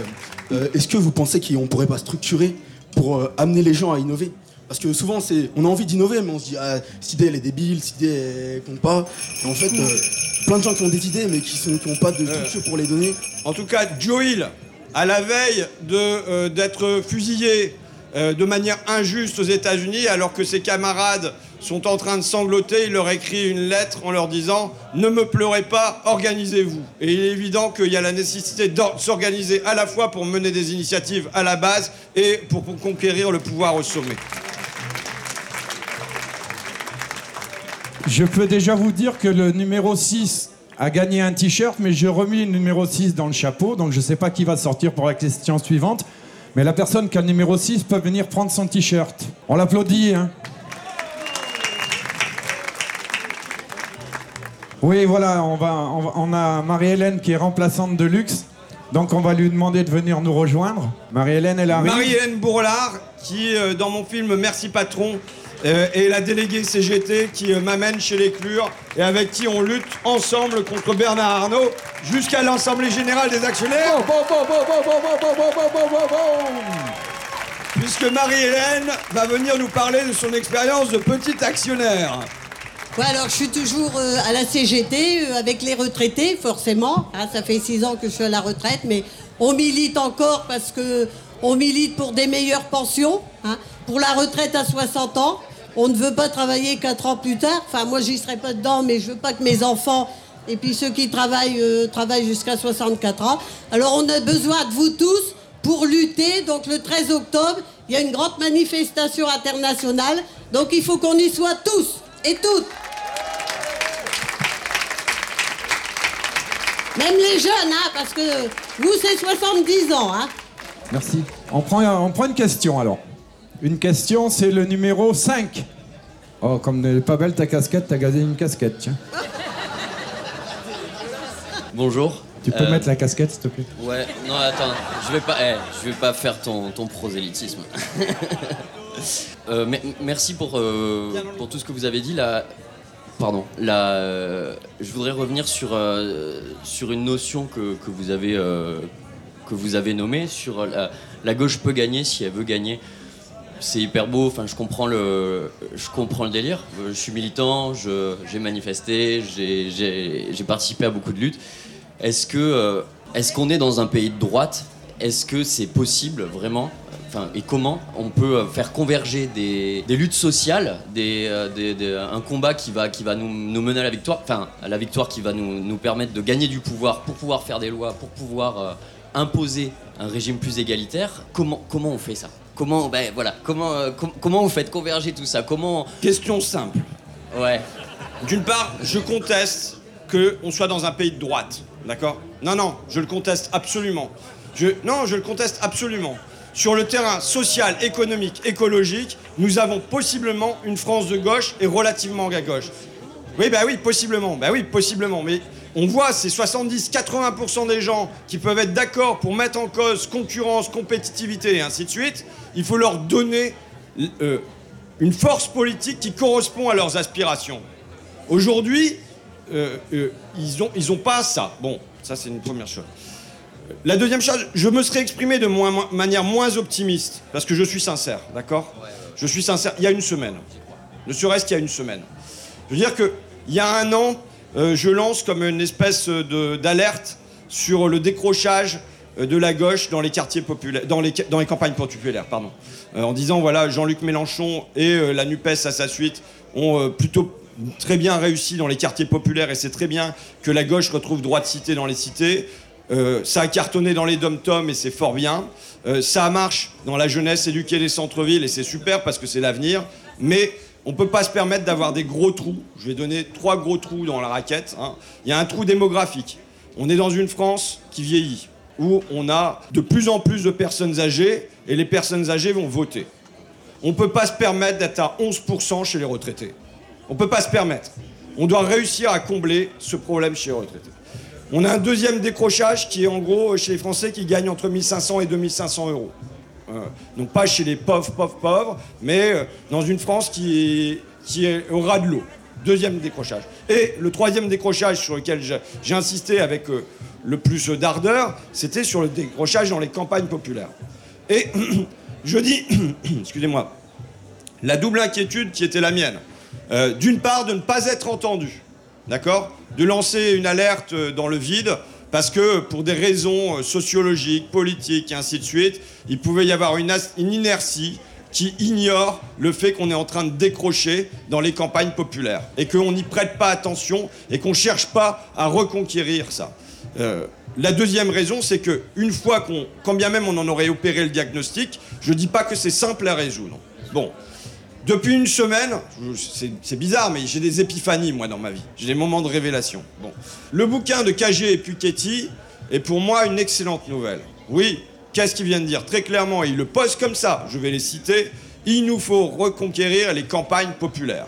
euh, est-ce que vous pensez qu'on pourrait pas structurer pour euh, amener les gens à innover? Parce que souvent, c'est, on a envie d'innover, mais on se dit, ah, cette idée, elle est débile, cette idée, elle compte pas. Et en fait, euh, plein de gens qui ont des idées, mais qui n'ont pas de structure pour les donner. En tout cas, Joe Hill, à la veille de, d'être fusillé de manière injuste aux États-Unis, alors que ses camarades sont en train de sangloter, il leur écrit une lettre en leur disant Ne me pleurez pas, organisez-vous. Et il est évident qu'il y a la nécessité de s'organiser à la fois pour mener des initiatives à la base et pour, conquérir le pouvoir au sommet. Je peux déjà vous dire que le numéro 6 a gagné un t-shirt, mais j'ai remis le numéro 6 dans le chapeau, donc je ne sais pas qui va sortir pour la question suivante. Mais la personne qui a le numéro 6 peut venir prendre son t-shirt. On l'applaudit, hein Oui, voilà, on, va, on, va- on a Marie-Hélène qui est remplaçante de luxe, donc on va lui demander de venir nous rejoindre. Marie-Hélène, elle arrive. Marie-Hélène Bourlard, qui, euh, dans mon film Merci Patron, euh, est la déléguée CGT qui euh, m'amène chez les Clures et avec qui on lutte ensemble contre Bernard Arnault jusqu'à l'Assemblée Générale des Actionnaires. Puisque Marie-Hélène va venir nous parler de son expérience de petite actionnaire. Ouais, alors je suis toujours euh, à la CGT euh, avec les retraités, forcément. Hein, ça fait six ans que je suis à la retraite, mais on milite encore parce que on milite pour des meilleures pensions, hein, pour la retraite à 60 ans. On ne veut pas travailler quatre ans plus tard. Enfin, moi, j'y serai pas dedans, mais je veux pas que mes enfants et puis ceux qui travaillent euh, travaillent jusqu'à 64 ans. Alors, on a besoin de vous tous pour lutter. Donc, le 13 octobre, il y a une grande manifestation internationale. Donc, il faut qu'on y soit tous et toutes. Même les jeunes, hein, parce que vous, c'est 70 ans. Hein. Merci. On prend, on prend une question alors. Une question, c'est le numéro 5. Oh, comme n'est pas belle ta casquette, t'as gazé une casquette, tiens. Bonjour. Tu peux Euh, mettre la casquette, s'il te plaît? Ouais, non, attends, je vais pas, eh, je vais pas faire ton, ton prosélytisme. Euh, mais- merci pour, euh, pour tout ce que vous avez dit. Là, pardon, euh, je voudrais revenir sur, euh, sur une notion que, que vous avez, euh, que vous avez nommée, sur la, gauche peut gagner si elle veut gagner. C'est hyper beau, enfin, je, comprends le, je comprends le délire. Je suis militant, j'ai manifesté, j'ai- participé à beaucoup de luttes. Est-ce est-ce qu'on est dans un pays de droite? Est-ce que c'est possible vraiment Enfin, et comment on peut euh, faire converger des, des luttes sociales, des, euh, des- des- un combat qui va, qui va nous, nous mener à la victoire, enfin à la victoire qui va nous, nous permettre de gagner du pouvoir pour pouvoir faire des lois, pour pouvoir euh, imposer un régime plus égalitaire. Comment, comment on fait ça? Comment, ben voilà, comment, euh, com- comment vous faites converger tout ça? Comment Question simple. Ouais. D'une part, je conteste qu'on soit dans un pays de droite. D'accord? Non, non, je le conteste absolument. Je, non, je le conteste absolument. Sur le terrain social, économique, écologique, nous avons possiblement une France de gauche et relativement à gauche. Oui, bah oui, possiblement. Bah oui, possiblement. Mais on voit ces 70-80% des gens qui peuvent être d'accord pour mettre en cause concurrence, compétitivité et ainsi de suite. Il faut leur donner euh, une force politique qui correspond à leurs aspirations. Aujourd'hui, euh, euh, ils n'ont ils ont pas ça. Bon, ça c'est une première chose. La deuxième chose, je me serais exprimé de moins- manière moins optimiste, parce que je suis sincère, d'accord? Je suis sincère, il y a une semaine. Ne serait-ce qu'il y a une semaine. Je veux dire qu'il y a un an, euh, je lance comme une espèce d'alerte sur le décrochage euh, de la gauche dans les quartiers populaires, dans les, dans les campagnes populaires, pardon. Euh, en disant, voilà, Jean-Luc Mélenchon et euh, la NUPES à sa suite ont plutôt très bien réussi dans les quartiers populaires et c'est très bien que la gauche retrouve droit de cité dans les cités. Euh, ça a cartonné dans les dom-toms et c'est fort bien. Euh, ça marche dans la jeunesse éduquée des centres-villes et c'est super parce que c'est l'avenir. Mais on ne peut pas se permettre d'avoir des gros trous. Je vais donner trois gros trous dans la raquette. hein. Il y a un trou démographique. On est dans une France qui vieillit, où on a de plus en plus de personnes âgées et les personnes âgées vont voter. On ne peut pas se permettre d'être à 11% chez les retraités. On ne peut pas se permettre. On doit réussir à combler ce problème chez les retraités. On a un deuxième décrochage qui est en gros chez les Français qui gagnent entre 1500 et 2500 euros. Euh, donc pas chez les pauvres, pauvres, pauvres, mais euh, dans une France qui est, au ras de l'eau. Deuxième décrochage. Et le troisième décrochage sur lequel j'ai insisté avec euh, le plus d'ardeur, c'était sur le décrochage dans les campagnes populaires. Et je dis, excusez-moi, la double inquiétude qui était la mienne. Euh, D'une part, de ne pas être entendu, d'accord De lancer une alerte euh, dans le vide, parce que pour des raisons euh, sociologiques, politiques et ainsi de suite, il pouvait y avoir une, inertie qui ignore le fait qu'on est en train de décrocher dans les campagnes populaires et qu'on n'y prête pas attention et qu'on ne cherche pas à reconquérir ça. Euh, la deuxième raison, c'est que une fois qu'on, quand bien même on en aurait opéré le diagnostic, je dis pas que c'est simple à résoudre. Bon, depuis une semaine, c'est bizarre, mais j'ai des épiphanies, moi, dans ma vie. J'ai des moments de révélation. Bon. Le bouquin de Cagé et Piketty est pour moi une excellente nouvelle. Oui, qu'est-ce qu'il vient de dire? Très clairement, il le pose comme ça, je vais les citer. Il nous faut reconquérir les campagnes populaires.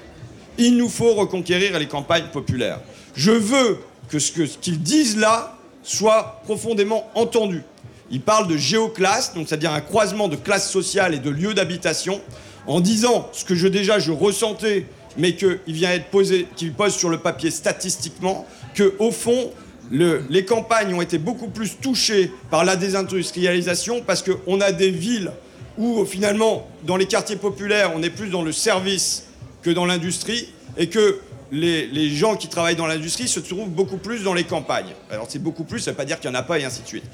Il nous faut reconquérir les campagnes populaires. Je veux que ce qu'ils disent là soit profondément entendu. Il parle de géoclasse, donc c'est-à-dire un croisement de classes sociales et de lieux d'habitation, en disant ce que je déjà je ressentais, mais qu'il vient être posé, qu'il pose sur le papier statistiquement, que au fond le- les campagnes ont été beaucoup plus touchées par la désindustrialisation parce qu'on a des villes où finalement dans les quartiers populaires on est plus dans le service que dans l'industrie et que les, les gens qui travaillent dans l'industrie se trouvent beaucoup plus dans les campagnes. Alors c'est beaucoup plus, ça ne veut pas dire qu'il n'y en a pas et ainsi de suite.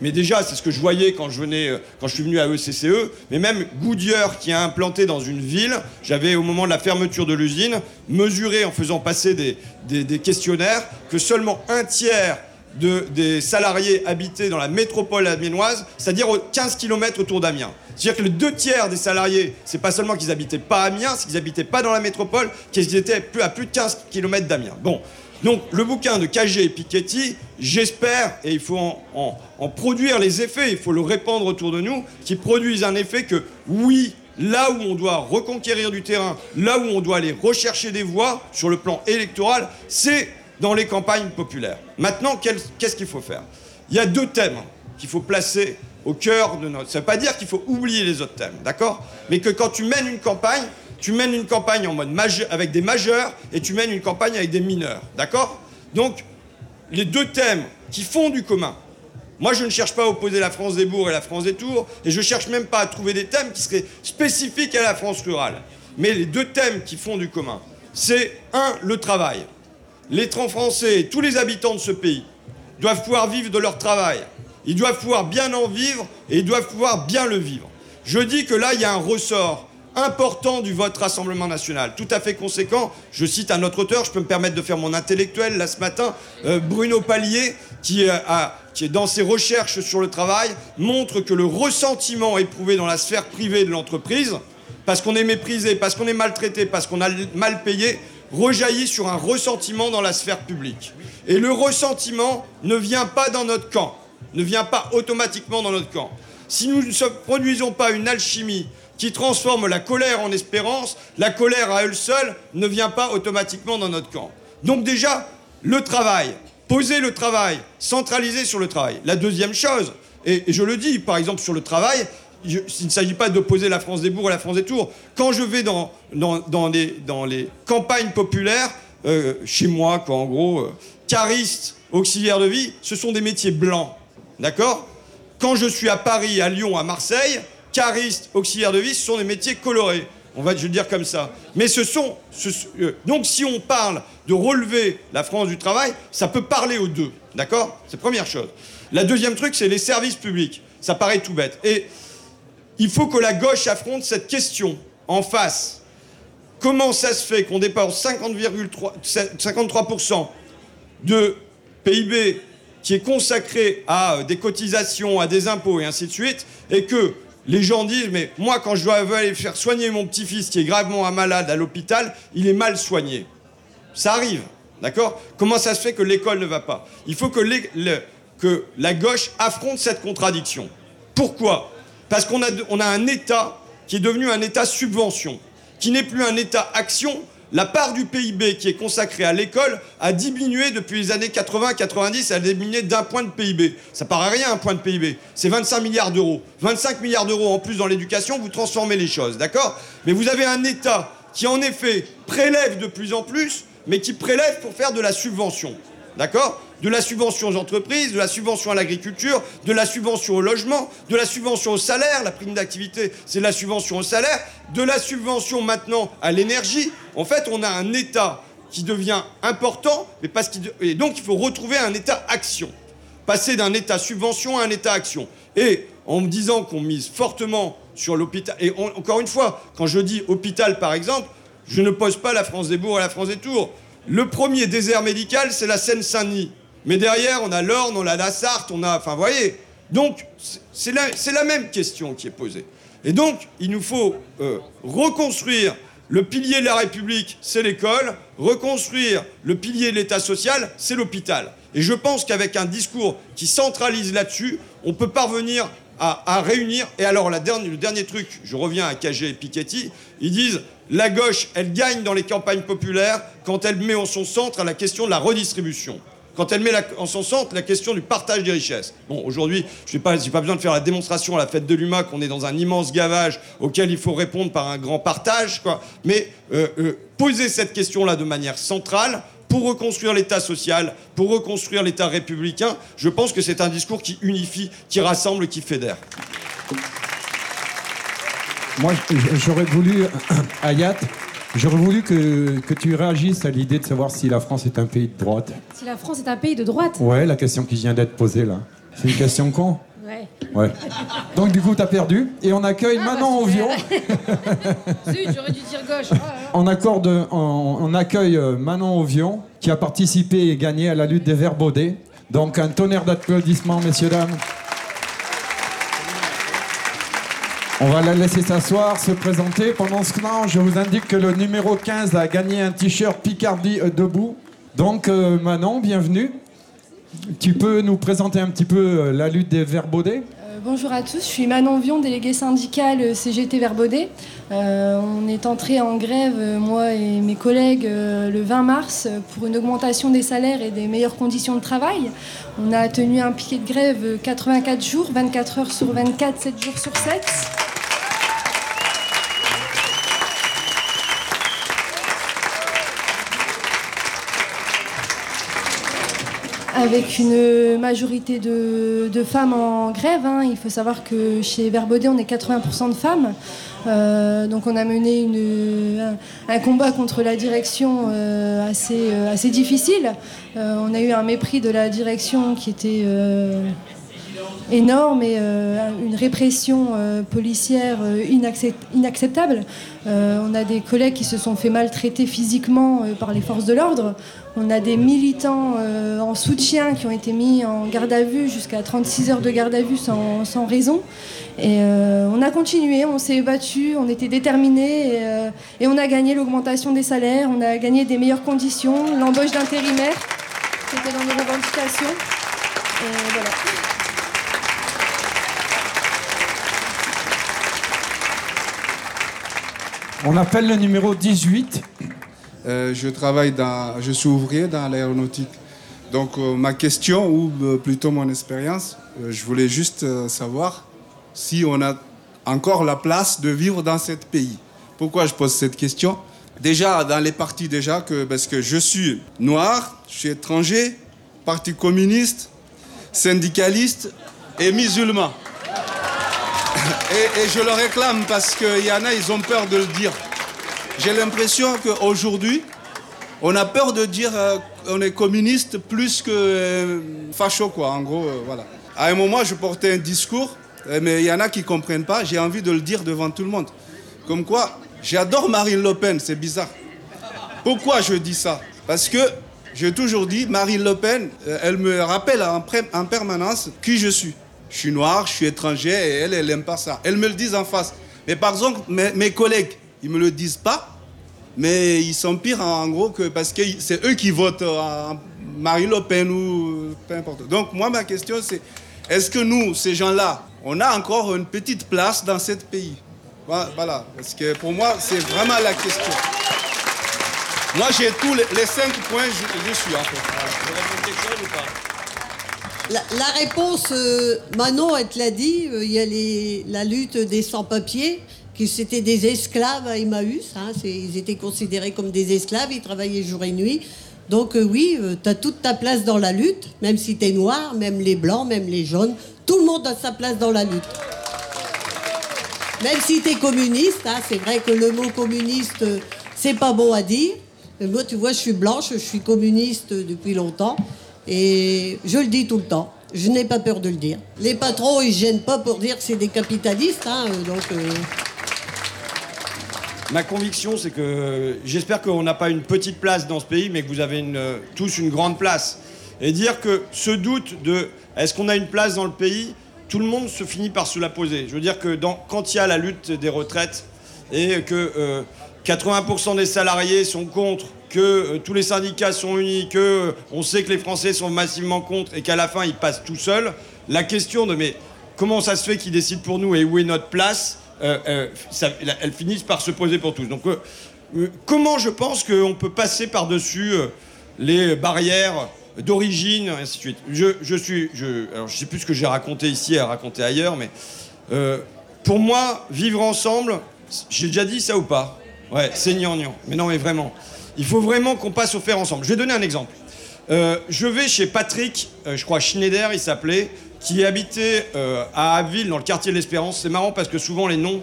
Mais déjà, c'est ce que je voyais quand je, venais, euh, quand je suis venu à ECCE. Mais même Goodyear, qui a implanté dans une ville, j'avais au moment de la fermeture de l'usine, mesuré en faisant passer des, questionnaires que seulement un tiers de- des salariés habitaient dans la métropole amiénoise, c'est-à-dire aux 15 km autour d'Amiens. C'est-à-dire que les deux tiers des salariés, c'est pas seulement qu'ils habitaient pas Amiens, c'est qu'ils habitaient pas dans la métropole, qu'ils étaient à plus de 15 km d'Amiens. Bon. Donc le bouquin de Cagé et Piketty, j'espère, et il faut en, produire les effets, il faut le répandre autour de nous, qui produisent un effet que oui, là où on doit reconquérir du terrain, là où on doit aller rechercher des voix sur le plan électoral, c'est dans les campagnes populaires. Maintenant, qu'est-ce qu'il faut faire? Il y a deux thèmes qu'il faut placer au cœur de notre... Ça ne veut pas dire qu'il faut oublier les autres thèmes, d'accord? Mais que quand tu mènes une campagne, tu mènes une campagne en mode majeur, avec des majeurs et tu mènes une campagne avec des mineurs, d'accord? Donc, les deux thèmes qui font du commun, moi, je ne cherche pas à opposer la France des bourgs et la France des tours, et je cherche même pas à trouver des thèmes qui seraient spécifiques à la France rurale. Mais les deux thèmes qui font du commun, c'est un, le travail. Les tran- Français, tous les habitants de ce pays, doivent pouvoir vivre de leur travail. Ils doivent pouvoir bien en vivre et ils doivent pouvoir bien le vivre. Je dis que là, il y a un ressort important du vote Rassemblement national, tout à fait conséquent. Je cite un autre auteur, je peux me permettre de faire mon intellectuel là ce matin, euh, Bruno Pallier, qui, euh, qui est dans ses recherches sur le travail, montre que le ressentiment éprouvé dans la sphère privée de l'entreprise, parce qu'on est méprisé, parce qu'on est maltraité, parce qu'on a mal payé, rejaillit sur un ressentiment dans la sphère publique. Et le ressentiment ne vient pas dans notre camp, ne vient pas automatiquement dans notre camp. Si nous ne produisons pas une alchimie qui transforme la colère en espérance, la colère à elle seule ne vient pas automatiquement dans notre camp. Donc déjà, le travail, poser le travail, centraliser sur le travail. La deuxième chose, et, je le dis par exemple sur le travail, il ne s'agit pas d'opposer la France des bourgs et la France des tours. Quand je vais dans, les, campagnes populaires, euh, chez moi, quoi, en gros, euh, caristes, auxiliaires de vie, ce sont des métiers blancs. D'accord? Quand je suis à Paris, à Lyon, à Marseille, caristes, auxiliaires de vie, ce sont des métiers colorés. On va le dire comme ça. Mais ce sont. euh, donc si on parle de relever la France du travail, ça peut parler aux deux. D'accord? C'est première chose. La deuxième truc, c'est les services publics. Ça paraît tout bête. Et il faut que la gauche affronte cette question en face. Comment ça se fait qu'on dépense 50,3 53% de PIB qui est consacré à euh, des cotisations, à des impôts et ainsi de suite, et que les gens disent, mais moi quand je dois aller faire soigner mon petit-fils qui est gravement malade à l'hôpital, il est mal soigné. Ça arrive, d'accord? Comment ça se fait que l'école ne va pas? Il faut que, la gauche affronte cette contradiction. Pourquoi? Parce qu'on on a un État qui est devenu un État subvention, qui n'est plus un État action. La part du PIB qui est consacrée à l'école a diminué depuis les années 80-90, elle a diminué d'un point de PIB. Ça paraît rien un point de PIB, c'est 25 milliards d'euros. 25 milliards d'euros en plus dans l'éducation, vous transformez les choses, d'accord? Mais vous avez un État qui en effet prélève de plus en plus, mais qui prélève pour faire de la subvention. D'accord? De la subvention aux entreprises, de la subvention à l'agriculture, de la subvention au logement, de la subvention au salaire, la prime d'activité, c'est la subvention au salaire, de la subvention maintenant à l'énergie. En fait, on a un État qui devient important, et donc il faut retrouver un État action. Passer d'un État subvention à un État action. Et en me disant qu'on mise fortement sur l'hôpital, et encore une fois, quand je dis hôpital par exemple, je ne pose pas la France des bourgs et la France des tours. Le premier désert médical, c'est la Seine-Saint-Denis. Mais derrière, on a l'Orne, on a la Sarthe, on a. Enfin, vous voyez. Donc, c'est- la, même question qui est posée. Et donc, il nous faut euh, reconstruire le pilier de la République, c'est l'école. Reconstruire le pilier de l'État social, c'est l'hôpital. Et je pense qu'avec un discours qui centralise là-dessus, on peut parvenir à, réunir. Et alors, le dernier truc, je reviens à Cagé et Piketty, ils disent la gauche, elle gagne dans les campagnes populaires quand elle met en son centre la question de la redistribution. Quand elle met en son centre la question du partage des richesses. Bon, aujourd'hui, je n'ai pas, besoin de faire la démonstration à la fête de l'UMA qu'on est dans un immense gavage auquel il faut répondre par un grand partage, quoi. Mais euh, euh, poser cette question-là de manière centrale pour reconstruire l'État social, pour reconstruire l'État républicain, je pense que c'est un discours qui unifie, qui rassemble, qui fédère. Moi, j'aurais voulu, Ayat, j'aurais voulu que, que tu réagisses à l'idée de savoir si la France est un pays de droite. Si la France est un pays de droite Ouais, la question qui vient d'être posée là. C'est une question con Ouais. Ouais. Donc du coup, t'as perdu. Et on accueille Ah, bah, Manon. Ovion. Zut, j'aurais dû dire gauche. Oh là là. On, accorde, on, on accueille euh, Manon Ovion, qui a participé et gagné à la lutte des Verts Baudets. Donc un tonnerre d'applaudissements, messieurs, dames. On va la laisser s'asseoir, se présenter. Pendant ce temps, je vous indique que le numéro 15 a gagné un t-shirt Picardie euh, debout. Donc euh, Manon, bienvenue. Tu peux nous présenter un petit peu euh, la lutte des Verts Baudets Euh, Bonjour à tous, je suis Manon Vion, déléguée syndicale CGT Verbaudet. On est entré en grève, moi et mes collègues, le 20 mars pour une augmentation des salaires et des meilleures conditions de travail. On a tenu un piquet de grève 84 jours, 24 heures sur 24, 7 jours sur 7. Avec une majorité de, femmes en grève. hein. Il faut savoir que chez Verbaudet, on est 80% de femmes. Euh, donc on a mené un, combat contre la direction euh, assez, euh, assez difficile. On a eu un mépris de la direction qui était énorme et euh, une répression euh, policière euh, inaccep- inacceptable. On a des collègues qui se sont fait maltraiter physiquement par les forces de l'ordre. On a des militants en soutien qui ont été mis en garde à vue jusqu'à 36 heures de garde à vue sans, raison. Et on a continué, on s'est battu, on était déterminés et, on a gagné l'augmentation des salaires, on a gagné des meilleures conditions, l'embauche d'intérimaires, c'était dans nos revendications. On appelle le numéro 18. Euh, je travaille dans, je suis ouvrier dans l'aéronautique. Donc euh, ma question, ou euh, plutôt mon expérience, je voulais juste savoir si on a encore la place de vivre dans ce pays. Pourquoi je pose cette question? Déjà dans les partis déjà que parce que je suis noir, je suis étranger, parti communiste, syndicaliste et musulman. Et, je le réclame parce qu'il y en a, ils ont peur de le dire. J'ai l'impression qu'aujourd'hui, on a peur de dire euh, est communiste plus que euh, facho, quoi. En gros, euh, voilà. À un moment, je portais un discours, euh, mais il y en a qui ne comprennent pas. J'ai envie de le dire devant tout le monde. Comme quoi, j'adore Marine Le Pen, c'est bizarre. Pourquoi je dis ça? Parce que j'ai toujours dit, Marine Le Pen, euh, elle me rappelle en permanence qui je suis. Je suis noir, je suis étranger, et elle, elle n'aime pas ça. Elle me le dit en face. Mais par exemple, mes, collègues, ils me le disent pas, mais ils sont pires en, gros que parce que c'est eux qui votent en Marine Le Pen ou peu importe. Donc moi, ma question, c'est est-ce que nous, ces gens-là, on a encore une petite place dans ce pays? Voilà, parce que pour moi, c'est vraiment la question. Moi, j'ai tous les, cinq points, je, je suis en fait. La, réponse, euh, Manon, elle te l'a dit, euh, il y a la lutte des sans-papiers, qui c'était des esclaves à Emmaüs, hein, ils étaient considérés comme des esclaves, ils travaillaient jour et nuit. Donc euh, oui, tu as toute ta place dans la lutte, même si tu es noir, même les blancs, même les jaunes, tout le monde a sa place dans la lutte. Même si tu es communiste, hein, c'est vrai que le mot communiste, c'est pas bon à dire. Mais moi, tu vois, je suis blanche, je suis communiste depuis longtemps. Et je le dis tout le temps. Je n'ai pas peur de le dire. Les patrons, ils ne gênent pas pour dire que c'est des capitalistes. hein, euh, donc, euh, Ma conviction, c'est que j'espère qu'on n'a pas une petite place dans ce pays, mais que vous avez euh, tous une grande place. Et dire que ce doute de est-ce qu'on a une place dans le pays, tout le monde se finit par se la poser. Je veux dire que dans- quand il y a la lutte des retraites et que 80% des salariés sont contre, que euh, tous les syndicats sont unis, que euh, on sait que les Français sont massivement contre et qu'à la fin ils passent tout seuls, la question de mais comment ça se fait qu'ils décident pour nous et où est notre place euh, euh, ça- elle, elle finit par se poser pour tous. Donc, comment je pense qu'on peut passer par-dessus les barrières d'origine, ainsi de suite je, je suis. Alors, je sais plus ce que j'ai raconté ici à raconter ailleurs, mais pour moi, vivre ensemble, j'ai déjà dit ça ou pas? Ouais, c'est gnangnan. Mais non, mais vraiment. Il faut vraiment qu'on passe au faire ensemble. Je vais donner un exemple. Euh, je vais chez Patrick, euh, je crois Schneider, il s'appelait, qui habitait euh, à Abbeville, dans le quartier de l'Espérance. C'est marrant parce que souvent les noms,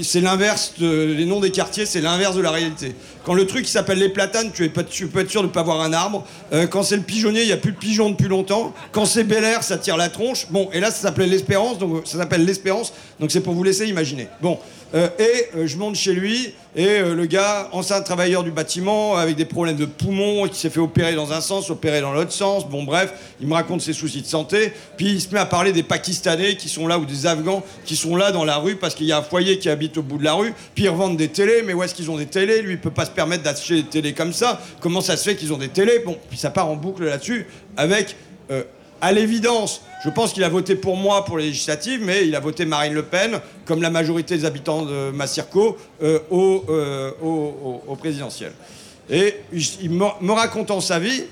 c'est l'inverse, les noms des quartiers, c'est l'inverse de la réalité. Quand le truc qui s'appelle les platanes, tu, es pas, peux être sûr de ne pas voir un arbre. Euh, quand c'est le pigeonnier, il n'y a plus de pigeons depuis longtemps. Quand c'est Bel Air, ça tire la tronche. Bon, et là, ça s'appelait l'Espérance, donc ça s'appelle l'Espérance, donc c'est pour vous laisser imaginer. Bon, euh, et euh, je monte chez lui, et le gars, ancien travailleur du bâtiment, avec des problèmes de poumons, qui s'est fait opérer dans un sens, opérer dans l'autre sens. Bon, bref, il me raconte ses soucis de santé. Puis il se met à parler des Pakistanais qui sont là, ou des Afghans qui sont là dans la rue, parce qu'il y a un foyer qui habite au bout de la rue. Puis ils revendent des télés, mais où est-ce qu'ils ont des télés? Lui, il peut pas se permettre d'acheter des télés comme ça. Comment ça se fait qu'ils ont des télés Bon, puis ça part en boucle là-dessus, avec. euh, à l'évidence, je pense qu'il a voté pour moi pour les législatives, mais il a voté Marine Le Pen, comme la majorité des habitants de Massirco, euh, au, euh, au- présidentiel. Et il me, racontant sa vie,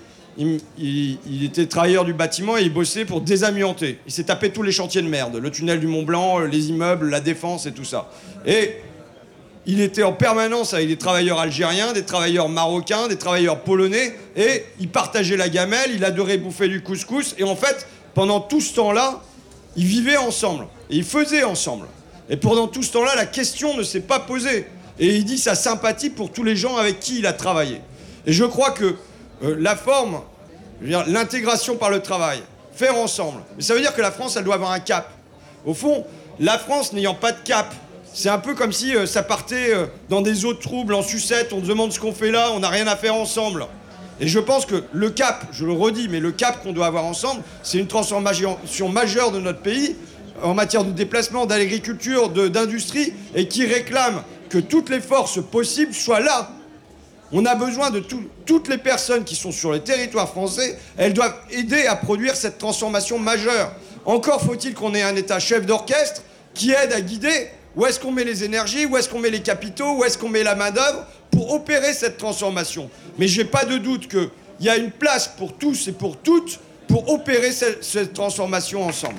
il était travailleur du bâtiment et il bossait pour désamianter. Il s'est tapé tous les chantiers de merde, le tunnel du Mont Blanc, les immeubles, la défense et tout ça. Et il était en permanence avec des travailleurs algériens, des travailleurs marocains, des travailleurs polonais, et il partageait la gamelle, il adorait bouffer du couscous, et en fait, pendant tout ce temps-là, ils vivaient ensemble, et ils faisaient ensemble. Et pendant tout ce temps-là, la question ne s'est pas posée. Et il dit sa sympathie pour tous les gens avec qui il a travaillé. Et je crois que euh, la forme, l'intégration par le travail, faire ensemble, mais ça veut dire que la France, elle doit avoir un cap. Au fond, la France n'ayant pas de cap, c'est un peu comme si euh, ça partait euh, dans des eaux de troubles, en sucette, on demande ce qu'on fait là, on n'a rien à faire ensemble. Et je pense que le cap, je le redis, mais le cap qu'on doit avoir ensemble, c'est une transformation majeure de notre pays en matière de déplacement, d'agriculture, d'industrie, et qui réclame que toutes les forces possibles soient là. On a besoin de tout- toutes les personnes qui sont sur le territoire français, elles doivent aider à produire cette transformation majeure. Encore faut-il qu'on ait un État chef d'orchestre qui aide à guider où est-ce qu'on met les énergies, où est-ce qu'on met les capitaux, où est-ce qu'on met la main-d'œuvre pour opérer cette transformation. Mais j'ai pas de doute qu'il y a une place pour tous et pour toutes pour opérer cette, cette transformation ensemble.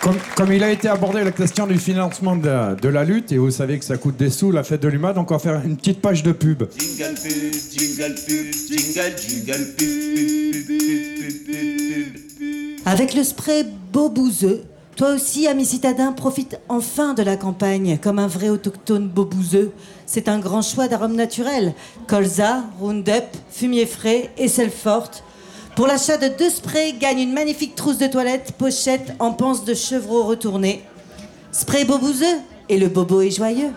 Comme, comme il a été abordé la question du financement de la, de la lutte, et vous savez que ça coûte des sous, la fête de l'UMA, donc on va faire une petite page de pub. Jingle pub, jingle pub, jingle, jingle pub, pub, pub, pub, pub, pub. Avec le spray Beaubouzeux, toi aussi, ami citadin, profite enfin de la campagne comme un vrai autochtone Beaubouzeux. C'est un grand choix d'arômes naturels. Colza, Roundup, fumier frais et sel forte. Pour l'achat de deux sprays, gagne une magnifique trousse de toilette, pochette en panse de chevreau retourné. Spray Beaubouzeux et le bobo est joyeux.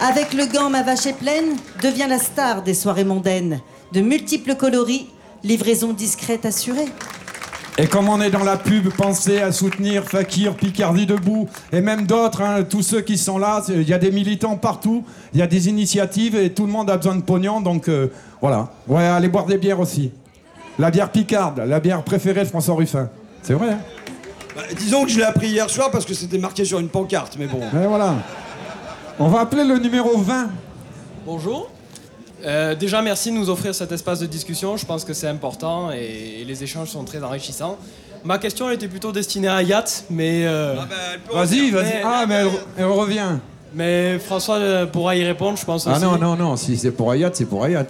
Avec le gant Ma vache est pleine, devient la star des soirées mondaines. De multiples coloris, livraison discrète assurée. Et comme on est dans la pub, pensez à soutenir Fakir, Picardie Debout, et même d'autres, hein, tous ceux qui sont là. Il y a des militants partout, il y a des initiatives, et tout le monde a besoin de pognon, donc euh, voilà. Ouais, allez boire des bières aussi. La bière Picarde, la bière préférée de François Ruffin. C'est vrai, hein Bah, disons que je l'ai appris hier soir parce que c'était marqué sur une pancarte, mais bon. Mais voilà. On va appeler le numéro 20. Bonjour. Euh, déjà, merci de nous offrir cet espace de discussion. Je pense que c'est important et, et les échanges sont très enrichissants. Ma question elle était plutôt destinée à Yacht, mais. euh, Vas-y, vas-y. mais- Ah, mais elle, elle revient. Mais François euh, pourra y répondre, je pense Ah aussi. non, non, non, si c'est pour Ayat, c'est pour Ayat.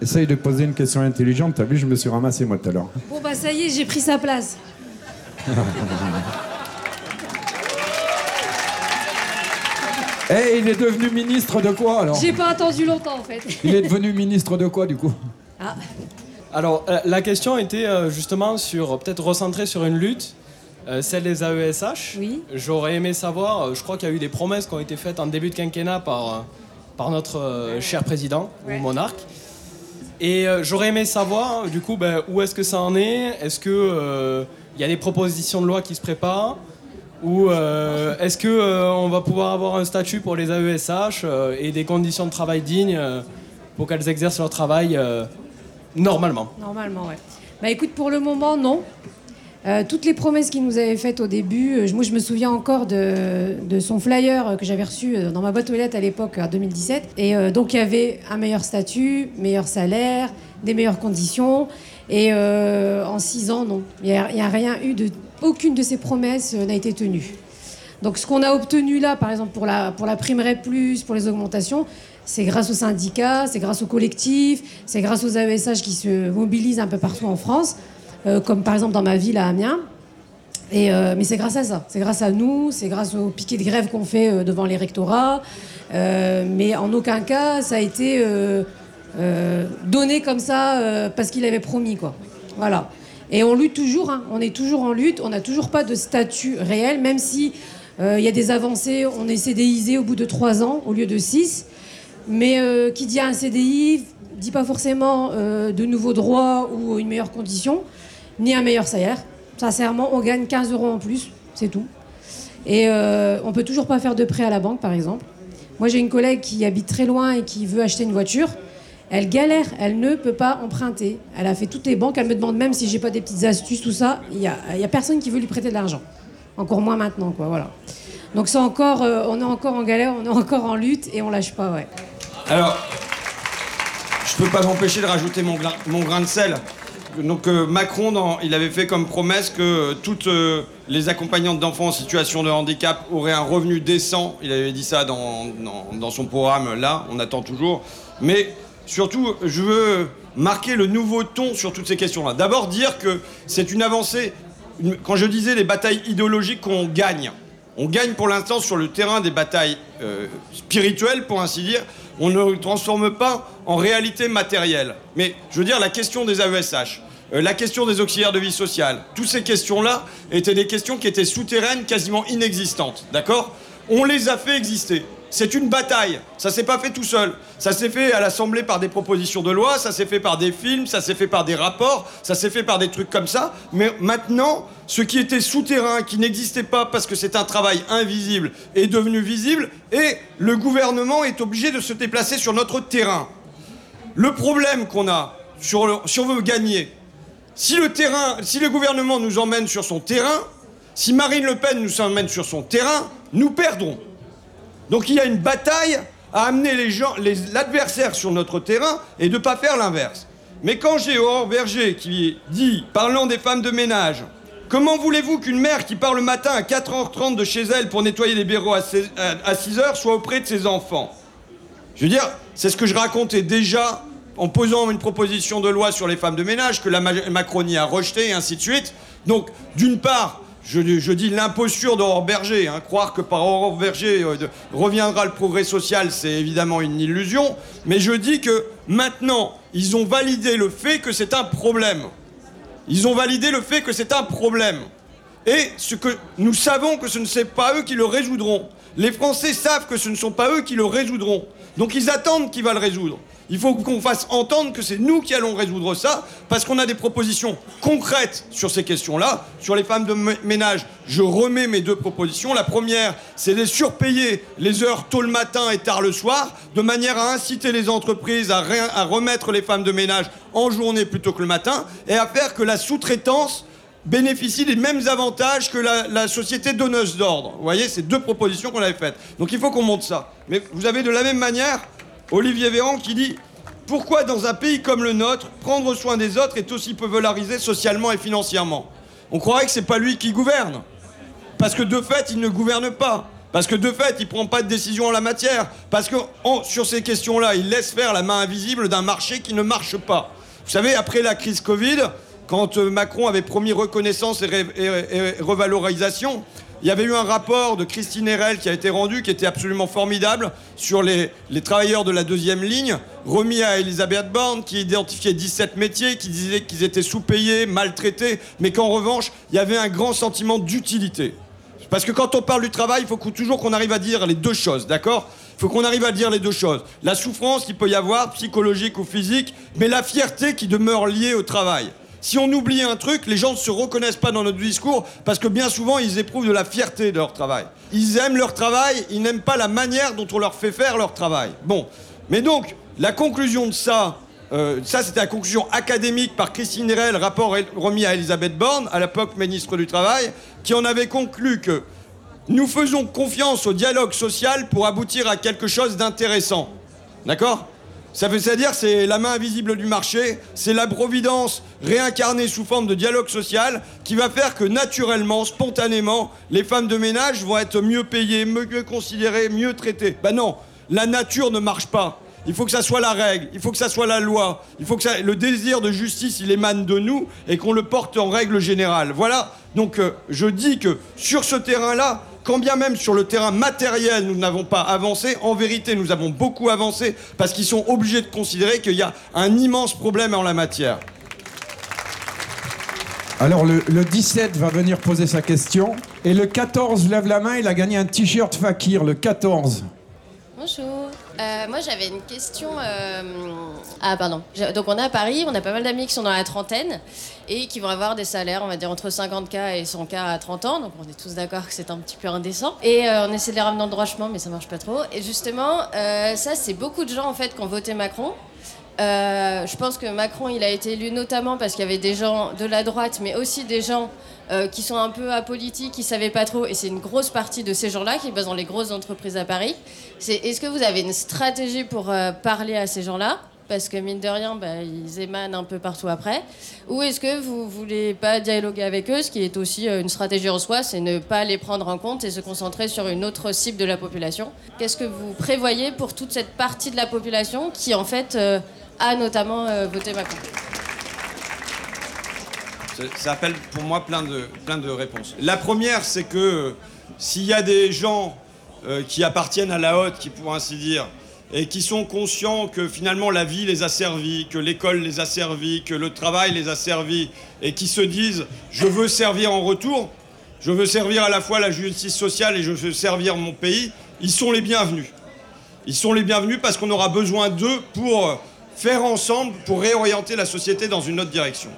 Essaye de poser une question intelligente, t'as vu, je me suis ramassé moi tout à l'heure. Bon bah ça y est, j'ai pris sa place. Eh, il est devenu ministre de quoi alors J'ai pas attendu longtemps en fait. Il est devenu ministre de quoi du coup Ah. Alors, euh, la question était euh, justement sur, peut-être recentrée sur une lutte, euh, celle des AESH. Oui. J'aurais aimé savoir, je crois qu'il y a eu des promesses qui ont été faites en début de quinquennat par, par notre cher président, Ouais. ou monarque. Et j'aurais aimé savoir, du coup, ben, où est-ce que ça en est? Est-ce que euh, il y a des propositions de loi qui se préparent? Ou euh, est-ce que euh, on va pouvoir avoir un statut pour les AESH euh, et des conditions de travail dignes pour qu'elles exercent leur travail normalement? Normalement, ouais. Bah écoute, pour le moment, non. Toutes les promesses qu'il nous avait faites au début, moi je me souviens encore de, son flyer que j'avais reçu dans ma boîte aux lettres à l'époque, en 2017. Et donc il y avait un meilleur statut, meilleur salaire, des meilleures conditions. Et en six ans, non. Il n'y a rien eu de. Aucune de ces promesses euh, n'a été tenue. Donc ce qu'on a obtenu là, par exemple pour la, pour la prime plus, pour les augmentations, c'est grâce aux syndicats, c'est grâce aux collectifs, c'est grâce aux AESH qui se mobilisent un peu partout en France, euh, comme par exemple dans ma ville à Amiens. Et, euh, mais c'est grâce à ça, c'est grâce à nous, c'est grâce aux piquets de grève qu'on fait devant les rectorats. Mais en aucun cas ça a été donné comme ça parce qu'il avait promis quoi. Voilà. Et on lutte toujours, hein. on est toujours en lutte, on n'a toujours pas de statut réel, même si euh, il y a des avancées, on est CDIsé au bout de trois ans au lieu de six. Mais euh, qui dit un CDI dit pas forcément euh, de nouveaux droits ou une meilleure condition, ni un meilleur salaire. Sincèrement, on gagne 15 euros en plus, c'est tout. Et on peut toujours pas faire de prêt à la banque, par exemple. Moi, j'ai une collègue qui habite très loin et qui veut acheter une voiture. Elle galère, elle ne peut pas emprunter. Elle a fait toutes les banques, elle me demande même si j'ai pas des petites astuces, tout ça. Il y a, y a personne qui veut lui prêter de l'argent. Encore moins maintenant, quoi, voilà. Donc c'est encore, euh, on est encore en galère, on est encore en lutte et on lâche pas, ouais. Alors, je peux pas m'empêcher de rajouter mon, grain de sel. Donc euh, Macron, il avait fait comme promesse que euh, toutes les accompagnantes d'enfants en situation de handicap auraient un revenu décent. Il avait dit ça dans, dans- dans son programme, là, on attend toujours. Mais surtout, je veux marquer le nouveau ton sur toutes ces questions-là. D'abord dire que c'est une avancée, quand je disais les batailles idéologiques qu'on gagne, on gagne pour l'instant sur le terrain des batailles euh, spirituelles, pour ainsi dire. On ne transforme pas en réalité matérielle. Mais je veux dire, la question des AESH, euh, la question des auxiliaires de vie sociale, toutes ces questions-là étaient des questions qui étaient souterraines, quasiment inexistantes. D'accord? On les a fait exister. C'est une bataille. Ça s'est pas fait tout seul. Ça s'est fait à l'Assemblée par des propositions de loi, ça s'est fait par des films, ça s'est fait par des rapports, ça s'est fait par des trucs comme ça. Mais maintenant, ce qui était souterrain, qui n'existait pas parce que c'est un travail invisible, est devenu visible et le gouvernement est obligé de se déplacer sur notre terrain. Le problème qu'on a, sur le- si on veut gagner, si le terrain, si le gouvernement nous emmène sur son terrain, si Marine Le Pen nous emmène sur son terrain, nous perdrons. Donc il y a une bataille à amener les gens, l'adversaire sur notre terrain et de ne pas faire l'inverse. Mais quand j'ai Aurore Berger qui dit, parlant des femmes de ménage, comment voulez-vous qu'une mère qui part le matin à 4h30 de chez elle pour nettoyer les bureaux à 6h soit auprès de ses enfants? Je veux dire, c'est ce que je racontais déjà en posant une proposition de loi sur les femmes de ménage que la Ma- Macronie a rejetée et ainsi de suite. Donc, d'une part, je, dis l'imposture d'Aurore Berger. hein. croire que par Aurore Berger euh, reviendra le progrès social, c'est évidemment une illusion. Mais je dis que maintenant, ils ont validé le fait que c'est un problème. Ils ont validé le fait que c'est un problème. Et ce que nous savons que ce ne sont pas eux qui le résoudront. Les Français savent que ce ne sont pas eux qui le résoudront. Donc ils attendent qui va le résoudre. Il faut qu'on fasse entendre que c'est nous qui allons résoudre ça, parce qu'on a des propositions concrètes sur ces questions-là. Sur les femmes de mé- ménage, je remets mes deux propositions. La première, c'est de surpayer les heures tôt le matin et tard le soir, de manière à inciter les entreprises à remettre les femmes de ménage en journée plutôt que le matin, et à faire que la sous-traitance bénéficie des mêmes avantages que la, société donneuse d'ordre. Vous voyez, c'est deux propositions qu'on avait faites. Donc il faut qu'on monte ça. Mais vous avez de la même manière Olivier Véran qui dit Pourquoi dans un pays comme le nôtre, prendre soin des autres est aussi peu valorisé socialement et financièrement? On croirait que c'est pas lui qui gouverne. Parce que de fait, il ne gouverne pas. Parce que de fait, il prend pas de décision en la matière. Parce que sur ces questions-là, il laisse faire la main invisible d'un marché qui ne marche pas. Vous savez, après la crise Covid, quand euh, Macron avait promis reconnaissance et, revalorisation, il y avait eu un rapport de Christine Herel qui a été rendu, qui était absolument formidable, sur les, travailleurs de la deuxième ligne, remis à Elisabeth Borne, qui identifiait 17 métiers, qui disait qu'ils étaient sous-payés, maltraités, mais qu'en revanche, il y avait un grand sentiment d'utilité. Parce que quand on parle du travail, il faut toujours qu'on arrive à dire les deux choses, d'accord? Il faut qu'on arrive à dire les deux choses. La souffrance qu'il peut y avoir, psychologique ou physique, mais la fierté qui demeure liée au travail. Si on oublie un truc, les gens ne se reconnaissent pas dans notre discours parce que bien souvent, ils éprouvent de la fierté de leur travail. Ils aiment leur travail, ils n'aiment pas la manière dont on leur fait faire leur travail. Bon. Mais donc, la conclusion de ça, euh, ça c'était la conclusion académique par Christine Herel, rapport remis à Elisabeth Borne, à l'époque ministre du Travail, qui en avait conclu que nous faisons confiance au dialogue social pour aboutir à quelque chose d'intéressant. D'accord? Ça veut c'est-à-dire c'est la main invisible du marché, c'est la providence réincarnée sous forme de dialogue social qui va faire que naturellement, spontanément, les femmes de ménage vont être mieux payées, mieux considérées, mieux traitées. Ben non, la nature ne marche pas. Il faut que ça soit la règle, il faut que ça soit la loi, il faut que ça- le désir de justice il émane de nous et qu'on le porte en règle générale. Voilà. Donc euh, je dis que sur ce terrain-là, quand bien même sur le terrain matériel nous n'avons pas avancé, en vérité nous avons beaucoup avancé parce qu'ils sont obligés de considérer qu'il y a un immense problème en la matière. Alors le, le 17 va venir poser sa question. Et le 14 lève la main, il a gagné un t-shirt Fakir, le 14. Bonjour. Euh, moi j'avais une question. euh, Ah pardon. Donc on est à Paris, on a pas mal d'amis qui sont dans la trentaine et qui vont avoir des salaires, on va dire entre 50K et 100K à 30 ans. Donc on est tous d'accord que c'est un petit peu indécent. Et euh, on essaie de les ramener dans le droit chemin, mais ça marche pas trop. Et justement, ça c'est beaucoup de gens en fait qui ont voté Macron. Euh, je pense que Macron, il a été élu notamment parce qu'il y avait des gens de la droite, mais aussi des gens euh, qui sont un peu apolitiques, qui savaient pas trop. Et c'est une grosse partie de ces gens-là qui bossent dans les grosses entreprises à Paris. Est-ce que vous avez une stratégie pour euh, parler à ces gens-là? Parce que mine de rien, bah, ils émanent un peu partout après. Ou est-ce que vous voulez pas dialoguer avec eux, ce qui est aussi une stratégie en soi, c'est ne pas les prendre en compte et se concentrer sur une autre cible de la population? Qu'est-ce que vous prévoyez pour toute cette partie de la population qui en fait a notamment euh, voté Macron Ça, ça appelle pour moi plein de, plein de réponses. La première, c'est que euh, s'il y a des gens euh, qui appartiennent à la haute, qui pour ainsi dire, et qui sont conscients que finalement la vie les a servis, que l'école les a servis, que le travail les a servis, et qui se disent je veux servir en retour, je veux servir à la fois la justice sociale et je veux servir mon pays, ils sont les bienvenus. Ils sont les bienvenus parce qu'on aura besoin d'eux pour faire ensemble, pour réorienter la société dans une autre direction.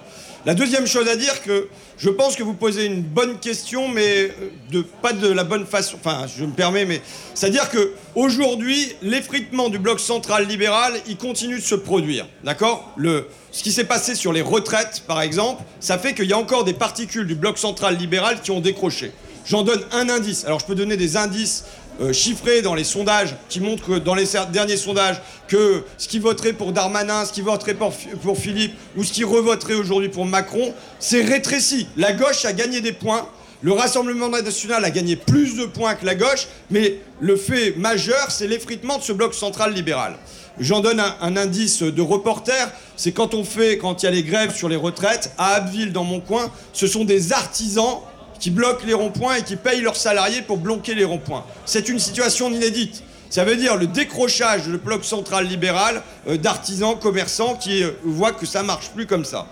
La deuxième chose à dire que je pense que vous posez une bonne question, mais euh, pas de la bonne façon. Enfin, je me permets, mais c'est-à-dire que aujourd'hui, l'effritement du bloc central libéral, il continue de se produire, d'accord? Le ce qui s'est passé sur les retraites, par exemple, ça fait qu'il y a encore des particules du bloc central libéral qui ont décroché. J'en donne un indice. Alors, je peux donner des indices euh, chiffrés dans les sondages qui montrent que dans les derniers sondages que ce qui voterait pour Darmanin, ce qui voterait pour Philippe ou ce qui revoterait aujourd'hui pour Macron, c'est rétréci. La gauche a gagné des points. Le Rassemblement national a gagné plus de points que la gauche, mais le fait majeur, c'est l'effritement de ce bloc central libéral. J'en donne un, un indice de reporter, c'est quand on fait, quand il y a les grèves sur les retraites, à Abbeville, dans mon coin, ce sont des artisans qui bloquent les ronds-points et qui payent leurs salariés pour bloquer les ronds-points. C'est une situation inédite. Ça veut dire le décrochage du bloc central libéral euh, d'artisans, commerçants qui euh, voient que ça marche plus comme ça.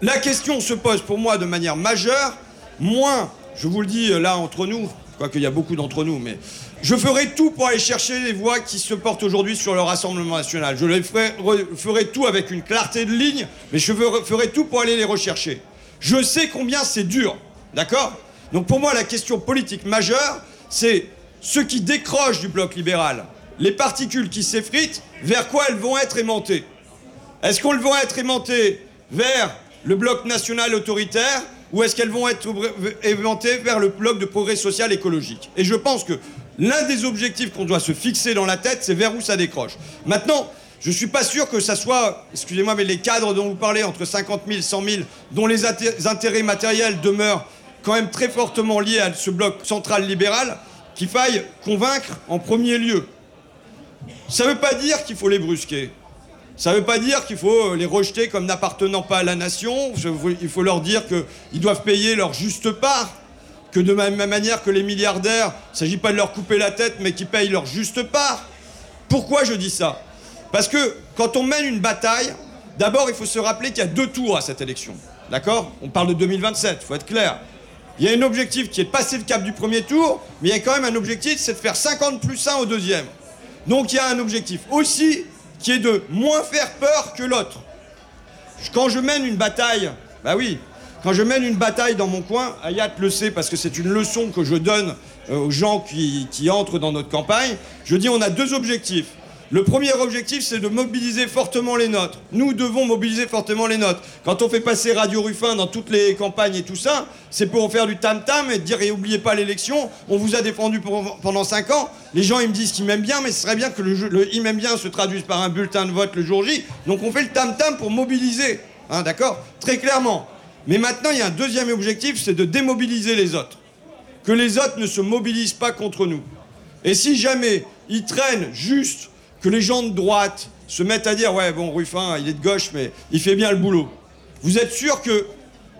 La question se pose pour moi de manière majeure, moins, je vous le dis euh, là entre nous, quoique il y a beaucoup d'entre nous, mais je ferai tout pour aller chercher les voix qui se portent aujourd'hui sur le Rassemblement national. Je ferai, tout avec une clarté de ligne, mais je ferai tout pour aller les rechercher. Je sais combien c'est dur, d'accord? Donc pour moi, la question politique majeure, c'est ceux qui décrochent du bloc libéral, les particules qui s'effritent, vers quoi elles vont être aimantées? Est-ce qu'elles vont être aimantées vers le bloc national autoritaire ou est-ce qu'elles vont être aimantées vers le bloc de progrès social écologique? Et je pense que l'un des objectifs qu'on doit se fixer dans la tête, c'est vers où ça décroche. Maintenant, je ne suis pas sûr que ça soit, excusez-moi, mais les cadres dont vous parlez, entre 50 000 et 100 000, dont les inté- intérêts matériels demeurent quand même très fortement liés à ce bloc central libéral, qu'il faille convaincre en premier lieu. Ça ne veut pas dire qu'il faut les brusquer. Ça ne veut pas dire qu'il faut les rejeter comme n'appartenant pas à la nation. Il faut leur dire qu'ils doivent payer leur juste part. Que de la même manière que les milliardaires, il ne s'agit pas de leur couper la tête, mais qu'ils payent leur juste part. Pourquoi je dis ça? Parce que quand on mène une bataille, d'abord il faut se rappeler qu'il y a deux tours à cette élection. D'accord? On parle de 2027, il faut être clair. Il y a un objectif qui est de passer le cap du premier tour, mais il y a quand même un objectif, c'est de faire 50 plus 1 au deuxième. Donc il y a un objectif aussi qui est de moins faire peur que l'autre. Quand je mène une bataille, bah oui, quand je mène une bataille dans mon coin, Ayat le sait parce que c'est une leçon que je donne euh, aux gens qui, qui entrent dans notre campagne, je dis on a deux objectifs. Le premier objectif, c'est de mobiliser fortement les nôtres. Nous devons mobiliser fortement les nôtres. Quand on fait passer Radio Ruffin dans toutes les campagnes et tout ça, c'est pour faire du tam-tam et dire et oubliez pas l'élection, on vous a défendu pendant 5 ans. Les gens, ils me disent qu'ils m'aiment bien, mais ce serait bien que le, le ils bien se traduise par un bulletin de vote le jour J. Donc on fait le tam-tam pour mobiliser. Hein, D'accord? Très clairement. Mais maintenant, il y a un deuxième objectif, c'est de démobiliser les autres. Que les autres ne se mobilisent pas contre nous. Et si jamais ils traînent juste que les gens de droite se mettent à dire ouais bon Ruffin il est de gauche mais il fait bien le boulot. Vous êtes sûr que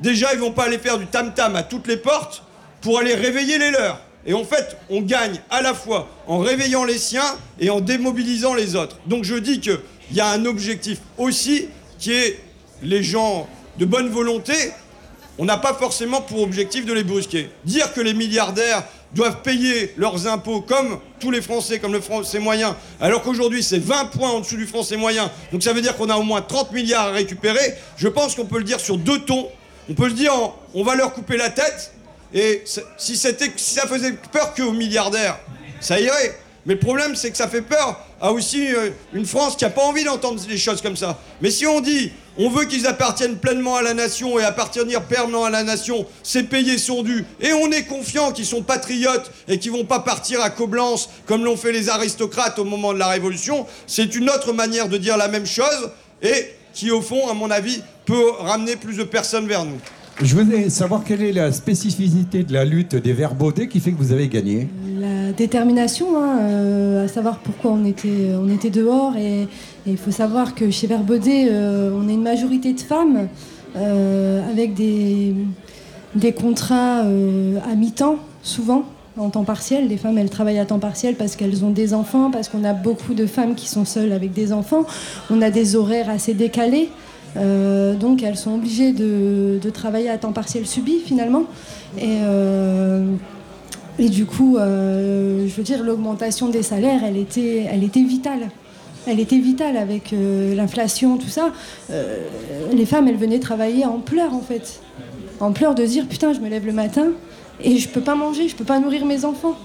déjà ils vont pas aller faire du tam tam à toutes les portes pour aller réveiller les leurs. Et en fait on gagne à la fois en réveillant les siens et en démobilisant les autres. Donc je dis qu'il y a un objectif aussi qui est les gens de bonne volonté on n'a pas forcément pour objectif de les brusquer. Dire que les milliardaires doivent payer leurs impôts comme tous les Français, comme le Français moyen, alors qu'aujourd'hui c'est 20 points en dessous du Français moyen, donc ça veut dire qu'on a au moins 30 milliards à récupérer, je pense qu'on peut le dire sur deux tons. On peut le dire en on va leur couper la tête, et si, si ça faisait peur qu'aux milliardaires, ça irait. Mais le problème, c'est que ça fait peur à aussi euh, une France qui n'a pas envie d'entendre des choses comme ça. Mais si on dit, on veut qu'ils appartiennent pleinement à la nation et appartenir permanent à la nation, ces payés sont dus, et on est confiant qu'ils sont patriotes et qu'ils vont pas partir à Coblence comme l'ont fait les aristocrates au moment de la Révolution, c'est une autre manière de dire la même chose et qui, au fond, à mon avis, peut ramener plus de personnes vers nous. Je voudrais savoir quelle est la spécificité de la lutte des Verbaudet qui fait que vous avez gagné? Détermination, hein, euh, à savoir pourquoi on était, on était dehors. Et il faut savoir que chez Verbaudet, euh, on est une majorité de femmes euh, avec des, des contrats à mi-temps, souvent en temps partiel. Les femmes, elles travaillent à temps partiel parce qu'elles ont des enfants, parce qu'on a beaucoup de femmes qui sont seules avec des enfants. On a des horaires assez décalés. Donc elles sont obligées de, de travailler à temps partiel subi finalement. Et, et du coup, euh, je veux dire, l'augmentation des salaires, elle était, elle était vitale. Elle était vitale avec euh, l'inflation, tout ça. Euh, les femmes, elles venaient travailler en pleurs en fait. En pleurs de dire putain, je me lève le matin et je peux pas manger, je peux pas nourrir mes enfants.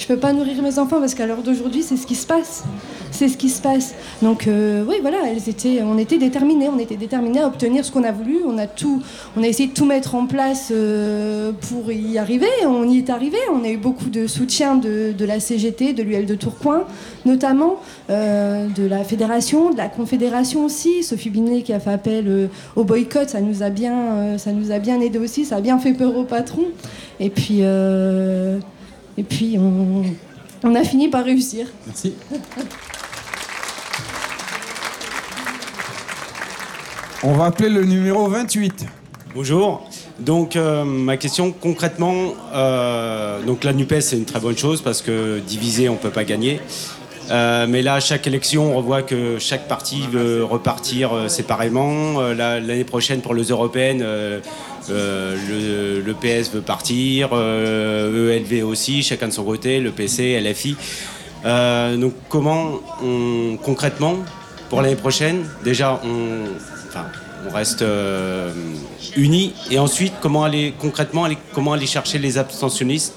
Je peux pas nourrir mes enfants parce qu'à l'heure d'aujourd'hui, c'est ce qui se passe. C'est ce qui se passe. Donc euh, oui, voilà, elles étaient, on était déterminés, on était déterminés à obtenir ce qu'on a voulu. On a tout, on a essayé de tout mettre en place euh, pour y arriver. On y est arrivé. On a eu beaucoup de soutien de, la CGT, de l'UL de Tourcoing, notamment euh, de la fédération, de la confédération aussi. Sophie Binet qui a fait appel au boycott, ça nous a bien, ça nous a bien aidé aussi. Ça a bien fait peur au patron. Et puis. Et puis on, on a fini par réussir. Merci. On va appeler le numéro 28. Bonjour. Donc euh, ma question concrètement, euh, donc la Nupes c'est une très bonne chose parce que divisé on peut pas gagner. Euh, mais là, à chaque élection, on voit que chaque parti veut repartir euh, séparément. Euh, la- L'année prochaine, pour les européennes, le, le PS veut partir, euh, ELV aussi, chacun de son côté, le PC, LFI. Euh, donc comment, on, concrètement, pour l'année prochaine, déjà, on, reste euh, unis, et ensuite, comment aller concrètement, comment aller chercher les abstentionnistes,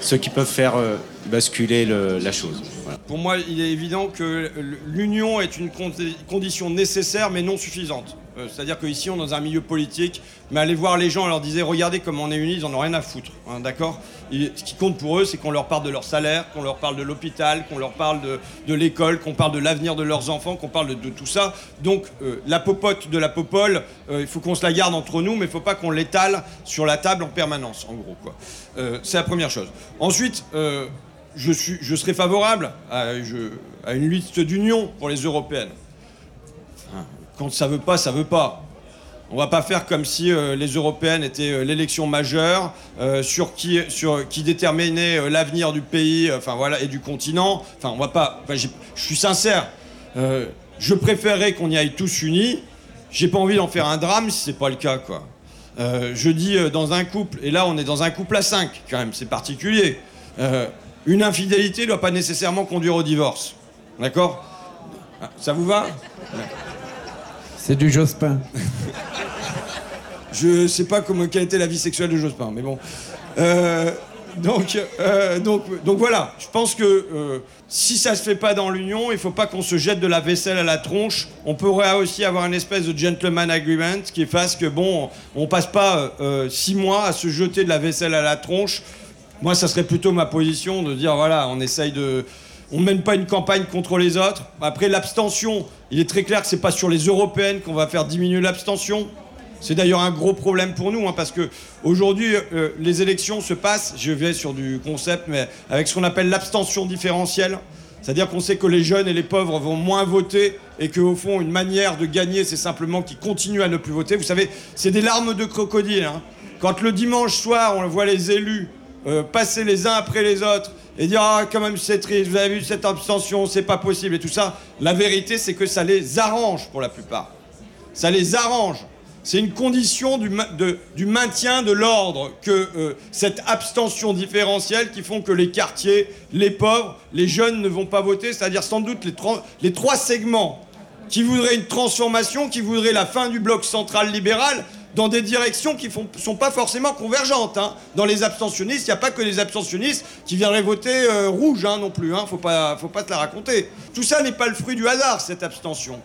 ceux qui peuvent faire euh, basculer le- la chose. Pour moi, il est évident que l'union est une condi- condition nécessaire mais non suffisante. Euh, C'est-à-dire qu'ici, on est dans un milieu politique, mais aller voir les gens et leur dire regardez comment on est unis, ils en ont rien à foutre. hein, D'accord Ce qui compte pour eux, c'est qu'on leur parle de leur salaire, qu'on leur parle de l'hôpital, qu'on leur parle de, l'école, qu'on parle de l'avenir de leurs enfants, qu'on parle de, tout ça. Donc, euh, la popote de la popole, euh, il faut qu'on se la garde entre nous, mais il ne faut pas qu'on l'étale sur la table en permanence, en gros. c'est la première chose. Ensuite, je, suis, je serais favorable à une liste d'union pour les européennes. Quand ça veut pas, ça veut pas. On va pas faire comme si euh, les européennes étaient euh, l'élection majeure euh, sur qui, déterminait l'avenir du pays, enfin voilà, et du continent. Enfin, on va pas. je suis sincère. Je préférerais qu'on y aille tous unis. J'ai pas envie d'en faire un drame si c'est pas le cas, quoi. Je dis dans un couple, et là on est dans un couple à cinq, quand même, c'est particulier. Une infidélité ne doit pas nécessairement conduire au divorce. D'accord? Ça vous va? C'est du Jospin. Je sais pas comment, quelle était la vie sexuelle de Jospin, mais bon. Euh, donc, euh, donc, donc voilà, je pense que euh, si ça se fait pas dans l'Union, il faut pas qu'on se jette de la vaisselle à la tronche. On pourrait aussi avoir une espèce de gentleman agreement qui fasse que bon, on passe pas six mois à se jeter de la vaisselle à la tronche. Moi, ça serait plutôt ma position de dire voilà, on essaye de. On mène pas une campagne contre les autres. Après, l'abstention, il est très clair que c'est pas sur les européennes qu'on va faire diminuer l'abstention. C'est d'ailleurs un gros problème pour nous, hein, parce que aujourd'hui, euh, les élections se passent, je vais sur du concept, mais avec ce qu'on appelle l'abstention différentielle. C'est-à-dire qu'on sait que les jeunes et les pauvres vont moins voter et qu'au fond, une manière de gagner, c'est simplement qu'ils continuent à ne plus voter. Vous savez, c'est des larmes de crocodile. hein. Quand le dimanche soir, on voit les élus euh, passer les uns après les autres et dire Ah, quand même, c'est triste, vous avez vu cette abstention, c'est pas possible et tout ça, la vérité, c'est que ça les arrange pour la plupart. Ça les arrange. C'est une condition du, du maintien de l'ordre que euh, cette abstention différentielle qui font que les quartiers, les pauvres, les jeunes ne vont pas voter, c'est-à-dire sans doute les, les trois segments qui voudraient une transformation, qui voudraient la fin du bloc central libéral, dans des directions qui ne sont pas forcément convergentes. hein. Dans les abstentionnistes, il n'y a pas que les abstentionnistes qui viendraient voter euh, rouge hein, non plus. Hein. Faut pas, faut pas te la raconter. Tout ça n'est pas le fruit du hasard, cette abstention.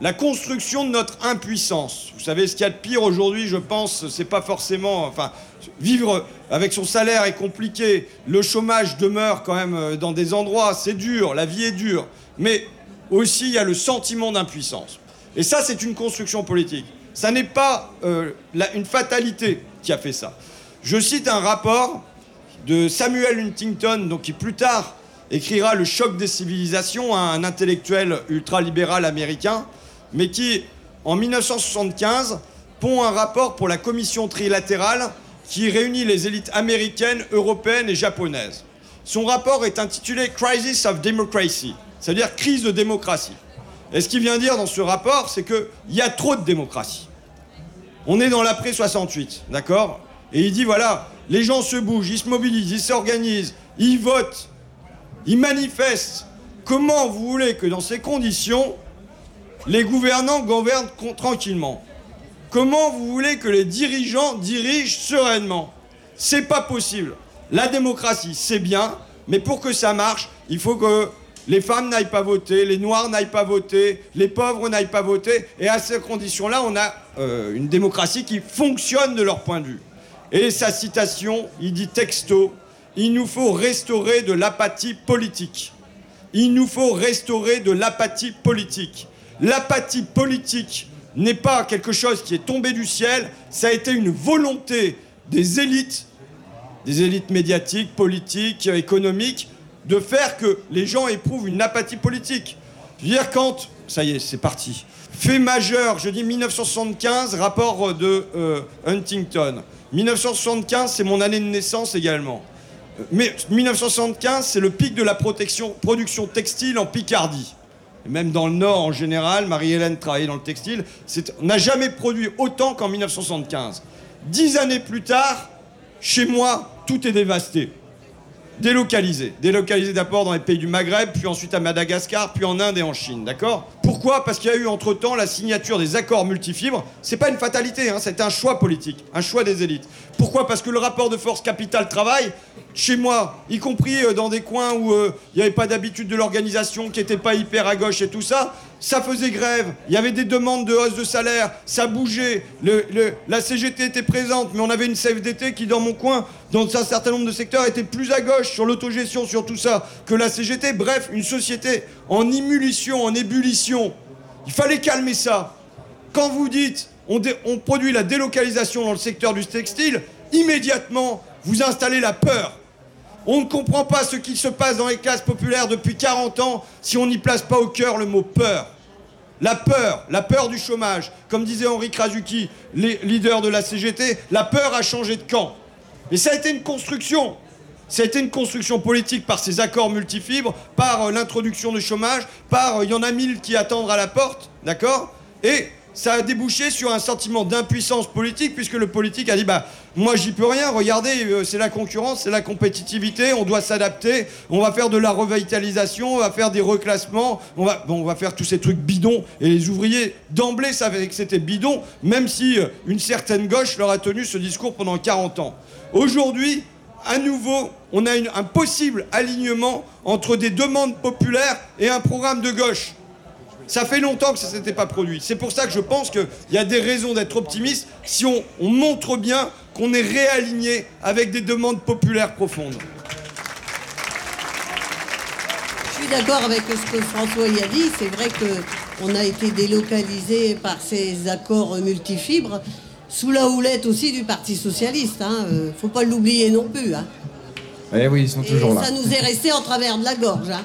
La construction de notre impuissance. Vous savez, ce qu'il y a de pire aujourd'hui, je pense, c'est pas forcément. Enfin, vivre avec son salaire est compliqué. Le chômage demeure quand même euh, dans des endroits, c'est dur, la vie est dure. Mais aussi, il y a le sentiment d'impuissance. Et ça, c'est une construction politique. Ça n'est pas euh, une fatalité qui a fait ça. Je cite un rapport de Samuel Huntington, donc qui plus tard écrira Le choc des civilisations, un intellectuel ultralibéral américain, mais qui, en 1975, pond un rapport pour la commission trilatérale qui réunit les élites américaines, européennes et japonaises. Son rapport est intitulé Crisis of Democracy, c'est-à-dire crise de démocratie. Et ce qu'il vient dire dans ce rapport, c'est qu'il y a trop de démocratie. On est dans l'après 68, d'accord? Et il dit voilà, les gens se bougent, ils se mobilisent, ils s'organisent, ils votent, ils manifestent. Comment vous voulez que dans ces conditions, les gouvernants gouvernent tranquillement? Comment vous voulez que les dirigeants dirigent sereinement? C'est pas possible. La démocratie, c'est bien, mais pour que ça marche, il faut que les femmes n'aillent pas voter, les noirs n'aillent pas voter, les pauvres n'aillent pas voter. Et à ces conditions-là, on a euh, une démocratie qui fonctionne de leur point de vue. Et sa citation, il dit texto, il nous faut restaurer de l'apathie politique. Il nous faut restaurer de l'apathie politique. L'apathie politique n'est pas quelque chose qui est tombé du ciel, ça a été une volonté des élites, des élites médiatiques, politiques, économiques, de faire que les gens éprouvent une apathie politique. Je veux dire, quand... Ça y est, c'est parti. Fait majeur, je dis 1975, rapport de euh, Huntington. 1975, c'est mon année de naissance également. Euh, Mais 1975, c'est le pic de la production textile en Picardie. Et même dans le Nord en général, Marie-Hélène travaillait dans le textile. On n'a jamais produit autant qu'en 1975. Dix années plus tard, chez moi, tout est dévasté. Délocalisé. Délocalisé d'abord dans les pays du Maghreb, puis ensuite à Madagascar, puis en Inde et en Chine. D'accord? Pourquoi? Parce qu'il y a eu entre-temps la signature des accords multifibres. C'est pas une fatalité, hein, c'est un choix politique, un choix des élites. Pourquoi? Parce que le rapport de force capital-travail, chez moi, y compris euh, dans des coins où euh, il n'y avait pas d'habitude de l'organisation, qui n'était pas hyper à gauche et tout ça, ça faisait grève. Il y avait des demandes de hausse de salaire, ça bougeait. La CGT était présente, mais on avait une CFDT qui, dans mon coin, dans un certain nombre de secteurs, était plus à gauche sur l'autogestion, sur tout ça, que la CGT. Bref, une société en émulsion, en ébullition. Il fallait calmer ça. Quand vous dites on produit la délocalisation dans le secteur du textile, immédiatement, vous installez la peur. On ne comprend pas ce qui se passe dans les classes populaires depuis 40 ans si on n'y place pas au cœur le mot peur. La peur, la peur du chômage. Comme disait Henri Krasuki, les leader de la CGT, la peur a changé de camp. Et ça a été une construction. Ça a été une construction politique par ces accords multifibres, par euh, l'introduction du chômage, par euh, il y en a mille qui attendent à la porte, d'accord? Et ça a débouché sur un sentiment d'impuissance politique, puisque le politique a dit bah moi j'y peux rien, regardez, euh, c'est la concurrence, c'est la compétitivité, on doit s'adapter, on va faire de la revitalisation, on va faire des reclassements, on va, faire tous ces trucs bidons. Et les ouvriers, d'emblée, savaient que c'était bidon, même si euh, une certaine gauche leur a tenu ce discours pendant 40 ans. Aujourd'hui, à nouveau, on a un possible alignement entre des demandes populaires et un programme de gauche. Ça fait longtemps que ça ne s'était pas produit. C'est pour ça que je pense qu'il y a des raisons d'être optimiste si on, on montre bien qu'on est réaligné avec des demandes populaires profondes. Je suis d'accord avec ce que François y a dit. C'est vrai qu'on a été délocalisé par ces accords multifibres sous la houlette aussi du Parti Socialiste. Hein. Euh, faut pas l'oublier non plus. Hein. Eh oui, ils sont Et toujours là. ça nous est resté en travers de la gorge. Hein.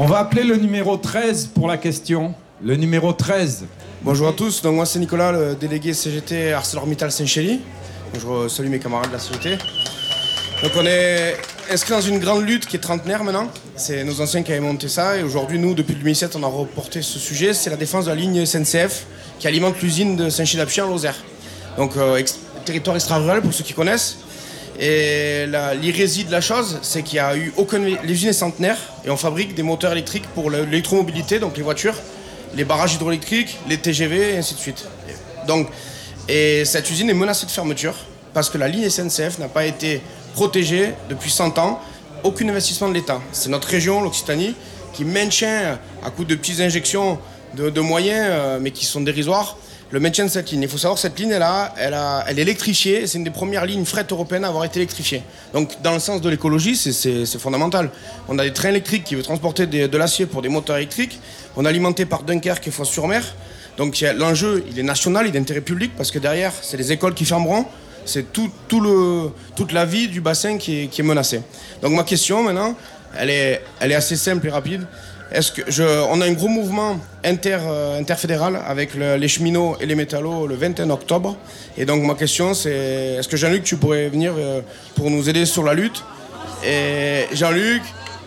On va appeler le numéro 13 pour la question. Le numéro 13. Bonjour à tous, donc moi c'est Nicolas, le délégué CGT ArcelorMittal Saint-Chély. Je salue mes camarades de la CGT. Donc on est inscrit dans une grande lutte qui est trentenaire maintenant. C'est nos anciens qui avaient monté ça et aujourd'hui nous, depuis 2007, on a reporté ce sujet. C'est la défense de la ligne SNCF qui alimente l'usine de Saint-Chély-d'Apchy en Lozère. Donc euh, territoire extra-rural pour ceux qui connaissent. Et l'hérésie de la chose, c'est qu'il n'y a eu aucune... L'usine est centenaire et on fabrique des moteurs électriques pour le- l'électromobilité, donc les voitures. les barrages hydroélectriques, les TGV, et ainsi de suite. Donc, et cette usine est menacée de fermeture parce que la ligne SNCF n'a pas été protégée depuis 100 ans. Aucun investissement de l'État. C'est notre région, l'Occitanie, qui maintient, à coup de petites injections de, de moyens, euh, mais qui sont dérisoires, le maintien de cette ligne. Il faut savoir que cette ligne, elle, est électrifiée. C'est une des premières lignes fret européennes à avoir été électrifiée. Donc, dans le sens de l'écologie, c'est- fondamental. On a des trains électriques qui veulent transporter de l'acier pour des moteurs électriques. On est alimenté par Dunkerque et Fos-sur-Mer. Donc, l'enjeu, il est national, il est d'intérêt public, parce que derrière, c'est les écoles qui fermeront. C'est toute la vie du bassin qui est, menacée. Donc, ma question maintenant, elle est assez simple et rapide. Est-ce que je, on a un gros mouvement inter, euh, interfédéral avec le- les cheminots et les métallos le 21 octobre. Et donc ma question c'est est-ce que Jean-Luc tu pourrais venir euh, pour nous aider sur la lutte? Et Jean-Luc,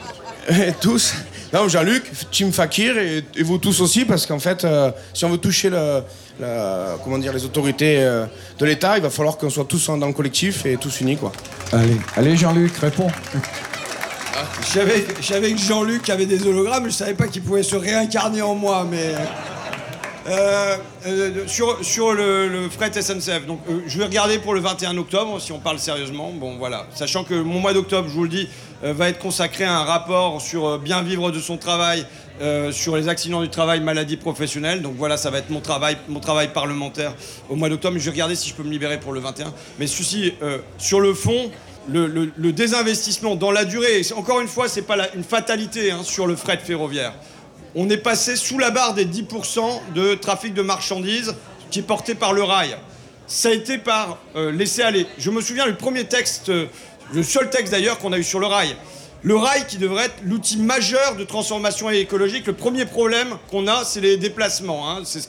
et tous, non Jean-Luc, Team Fakir et, et vous tous aussi parce qu'en fait euh, si on veut toucher le, la- comment dire, les autorités euh, de l'État, il va falloir qu'on soit tous dans le collectif et tous unis quoi. Allez, allez Jean-Luc, réponds. Je savais, que Jean-Luc avait des hologrammes, je savais pas qu'il pouvait se réincarner en moi, mais. Euh, euh, sur sur le, fret SNCF, donc euh, je vais regarder pour le 21 octobre si on parle sérieusement. Bon voilà, sachant que mon mois d'octobre, je vous le dis, va être consacré à un rapport sur bien vivre de son travail, sur les accidents du travail, maladies professionnelles. Donc voilà, ça va être mon travail, mon travail parlementaire au mois d'octobre. Je vais regarder si je peux me libérer pour le 21. Mais ceci, sur le fond, le, désinvestissement dans la durée, encore une fois, c'est pas la- une fatalité hein, sur le fret ferroviaire. On est passé sous la barre des 10% de trafic de marchandises qui est porté par le rail. Ça a été par euh, laisser aller. Je me souviens du premier texte, euh, le seul texte d'ailleurs qu'on a eu sur le rail. Le rail qui devrait être l'outil majeur de transformation écologique. Le premier problème qu'on a, c'est les déplacements. hein. Ce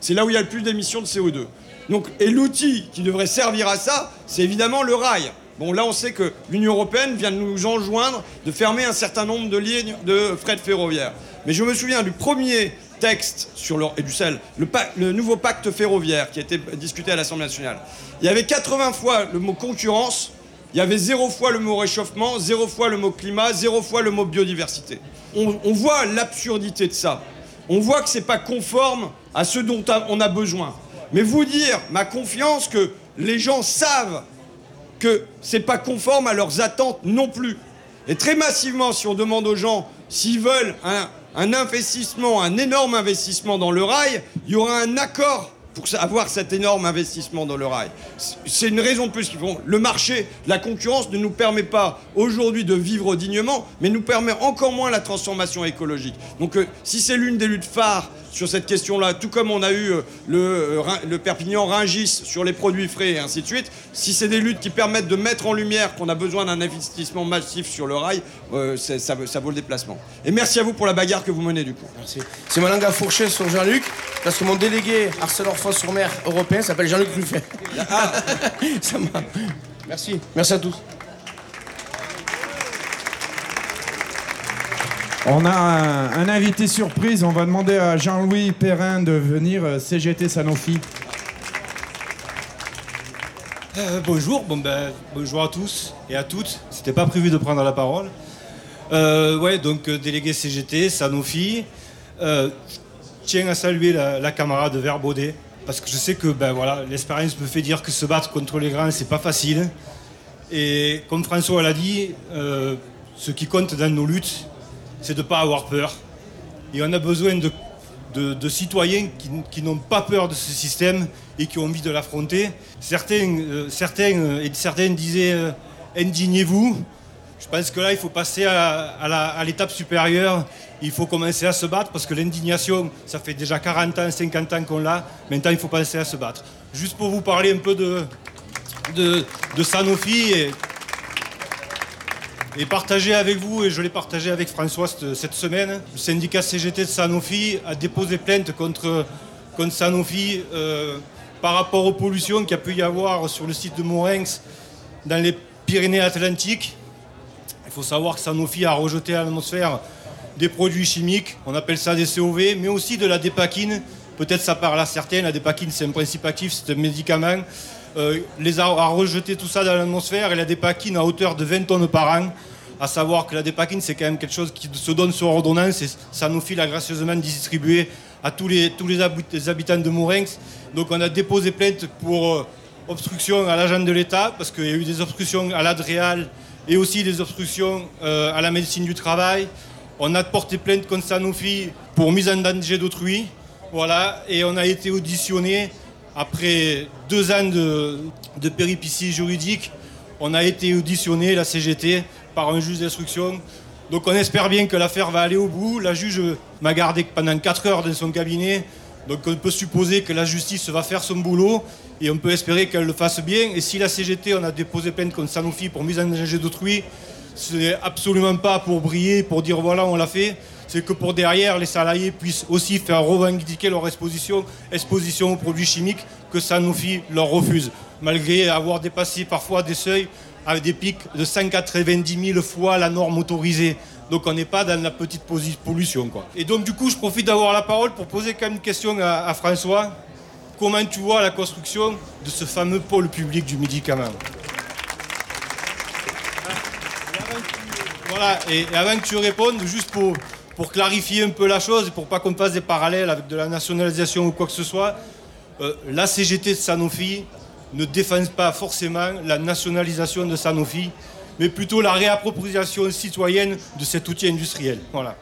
c'est là où il y a le plus d'émissions de CO2. Donc, et l'outil qui devrait servir à ça, c'est évidemment le rail. Bon, là, on sait que l'Union européenne vient de nous enjoindre de fermer un certain nombre de lignes de fret ferroviaire. Mais je me souviens du premier texte sur le, et du sel, le, nouveau pacte ferroviaire qui a été discuté à l'Assemblée nationale. Il y avait 80 fois le mot concurrence, il y avait zéro fois le mot réchauffement, zéro fois le mot climat, zéro fois le mot biodiversité. On, on voit l'absurdité de ça. On voit que c'est pas conforme à ce dont on a besoin. Mais vous dire ma confiance que les gens savent que c'est pas conforme à leurs attentes non plus. Et très massivement, si on demande aux gens s'ils veulent un, un investissement, un énorme investissement dans le rail, il y aura un accord pour avoir cet énorme investissement dans le rail. C'est- une raison de plus qu'ils font. Le marché, la concurrence ne nous permet pas aujourd'hui de vivre dignement, mais nous permet encore moins la transformation écologique. Donc euh, si c'est l'une des luttes phares sur cette question-là, tout comme on a eu euh, le, euh, Perpignan-Ringis sur les produits frais et ainsi de suite, si c'est des luttes qui permettent de mettre en lumière qu'on a besoin d'un investissement massif sur le rail, ça, vaut- le déplacement. Et merci à vous pour la bagarre que vous menez du coup. Merci. C'est ma langue à fourcher sur Jean-Luc, parce que mon délégué Arcelor-Fos-sur-Mer européen s'appelle Jean-Luc Ruffet. Ça m'a- Merci. Merci à tous. On a un, un invité surprise. On va demander à Jean-Louis Perrin de venir euh, CGT Sanofi. Euh, bonjour, bon ben, bonjour à tous et à toutes. C'était pas prévu de prendre la parole. Euh, ouais, donc euh, délégué CGT, Sanofi. Euh, je tiens à saluer la, la camarade Verbaudet parce que je sais que ben voilà, l'expérience me fait dire que se battre contre les grands c'est pas facile. Et comme François l'a dit, euh, ce qui compte dans nos luttes, c'est de ne pas avoir peur. Et on a besoin de, citoyens qui, n'ont pas peur de ce système et qui ont envie de l'affronter. Certains, euh, certains, euh, certains disaient euh, indignez-vous. Je pense que là, il faut passer à, l'étape supérieure. Il faut commencer à se battre parce que l'indignation, ça fait déjà 40 ans, 50 ans qu'on l'a. Maintenant, il faut penser à se battre. Juste pour vous parler un peu de, Sanofi et, partager avec vous, et je l'ai partagé avec François cette, semaine, le syndicat CGT de Sanofi a déposé plainte contre, Sanofi euh, par rapport aux pollutions qu'il y a pu y avoir sur le site de Morinx dans les Pyrénées-Atlantiques. Il faut savoir que Sanofi a rejeté à l'atmosphère des produits chimiques, on appelle ça des COV, mais aussi de la dépakine. Peut-être ça parle à certains, la dépakine c'est un principe actif, c'est un médicament. Euh, les a, a rejeté tout ça dans l'atmosphère et la dépakine à hauteur de 20 tonnes par an. À savoir que la dépakine c'est quand même quelque chose qui se donne sur ordonnance et Sanofi l'a gracieusement distribué à tous les, habitants de Mourinx. Donc on a déposé plainte pour euh, obstruction à l'agent de l'État, parce qu'il y a eu des obstructions à l'ADREAL et aussi des obstructions euh, à la médecine du travail. On a porté plainte contre Sanofi pour mise en danger d'autrui. Voilà, et on a été auditionné après deux ans de, de péripéties juridiques. On a été auditionné, la CGT, par un juge d'instruction. Donc on espère bien que l'affaire va aller au bout. La juge m'a gardé pendant 4 heures dans son cabinet. Donc on peut supposer que la justice va faire son boulot et on peut espérer qu'elle le fasse bien. Et si la CGT, on a déposé plainte contre Sanofi pour mise en danger d'autrui, ce n'est absolument pas pour briller, pour dire voilà, on l'a fait. C'est que pour derrière, les salariés puissent aussi faire revendiquer leur exposition, exposition aux produits chimiques que Sanofi leur refuse, malgré avoir dépassé parfois des seuils avec des pics de 190 000 fois la norme autorisée. Donc on n'est pas dans la petite pollution. Quoi. Et donc du coup, je profite d'avoir la parole pour poser quand même une question à François. Comment tu vois la construction de ce fameux pôle public du médicament Voilà, et, avant que tu répondes, juste pour, pour clarifier un peu la chose et pour pas qu'on fasse des parallèles avec de la nationalisation ou quoi que ce soit, euh, la CGT de Sanofi ne défend pas forcément la nationalisation de Sanofi, mais plutôt la réappropriation citoyenne de cet outil industriel. Voilà.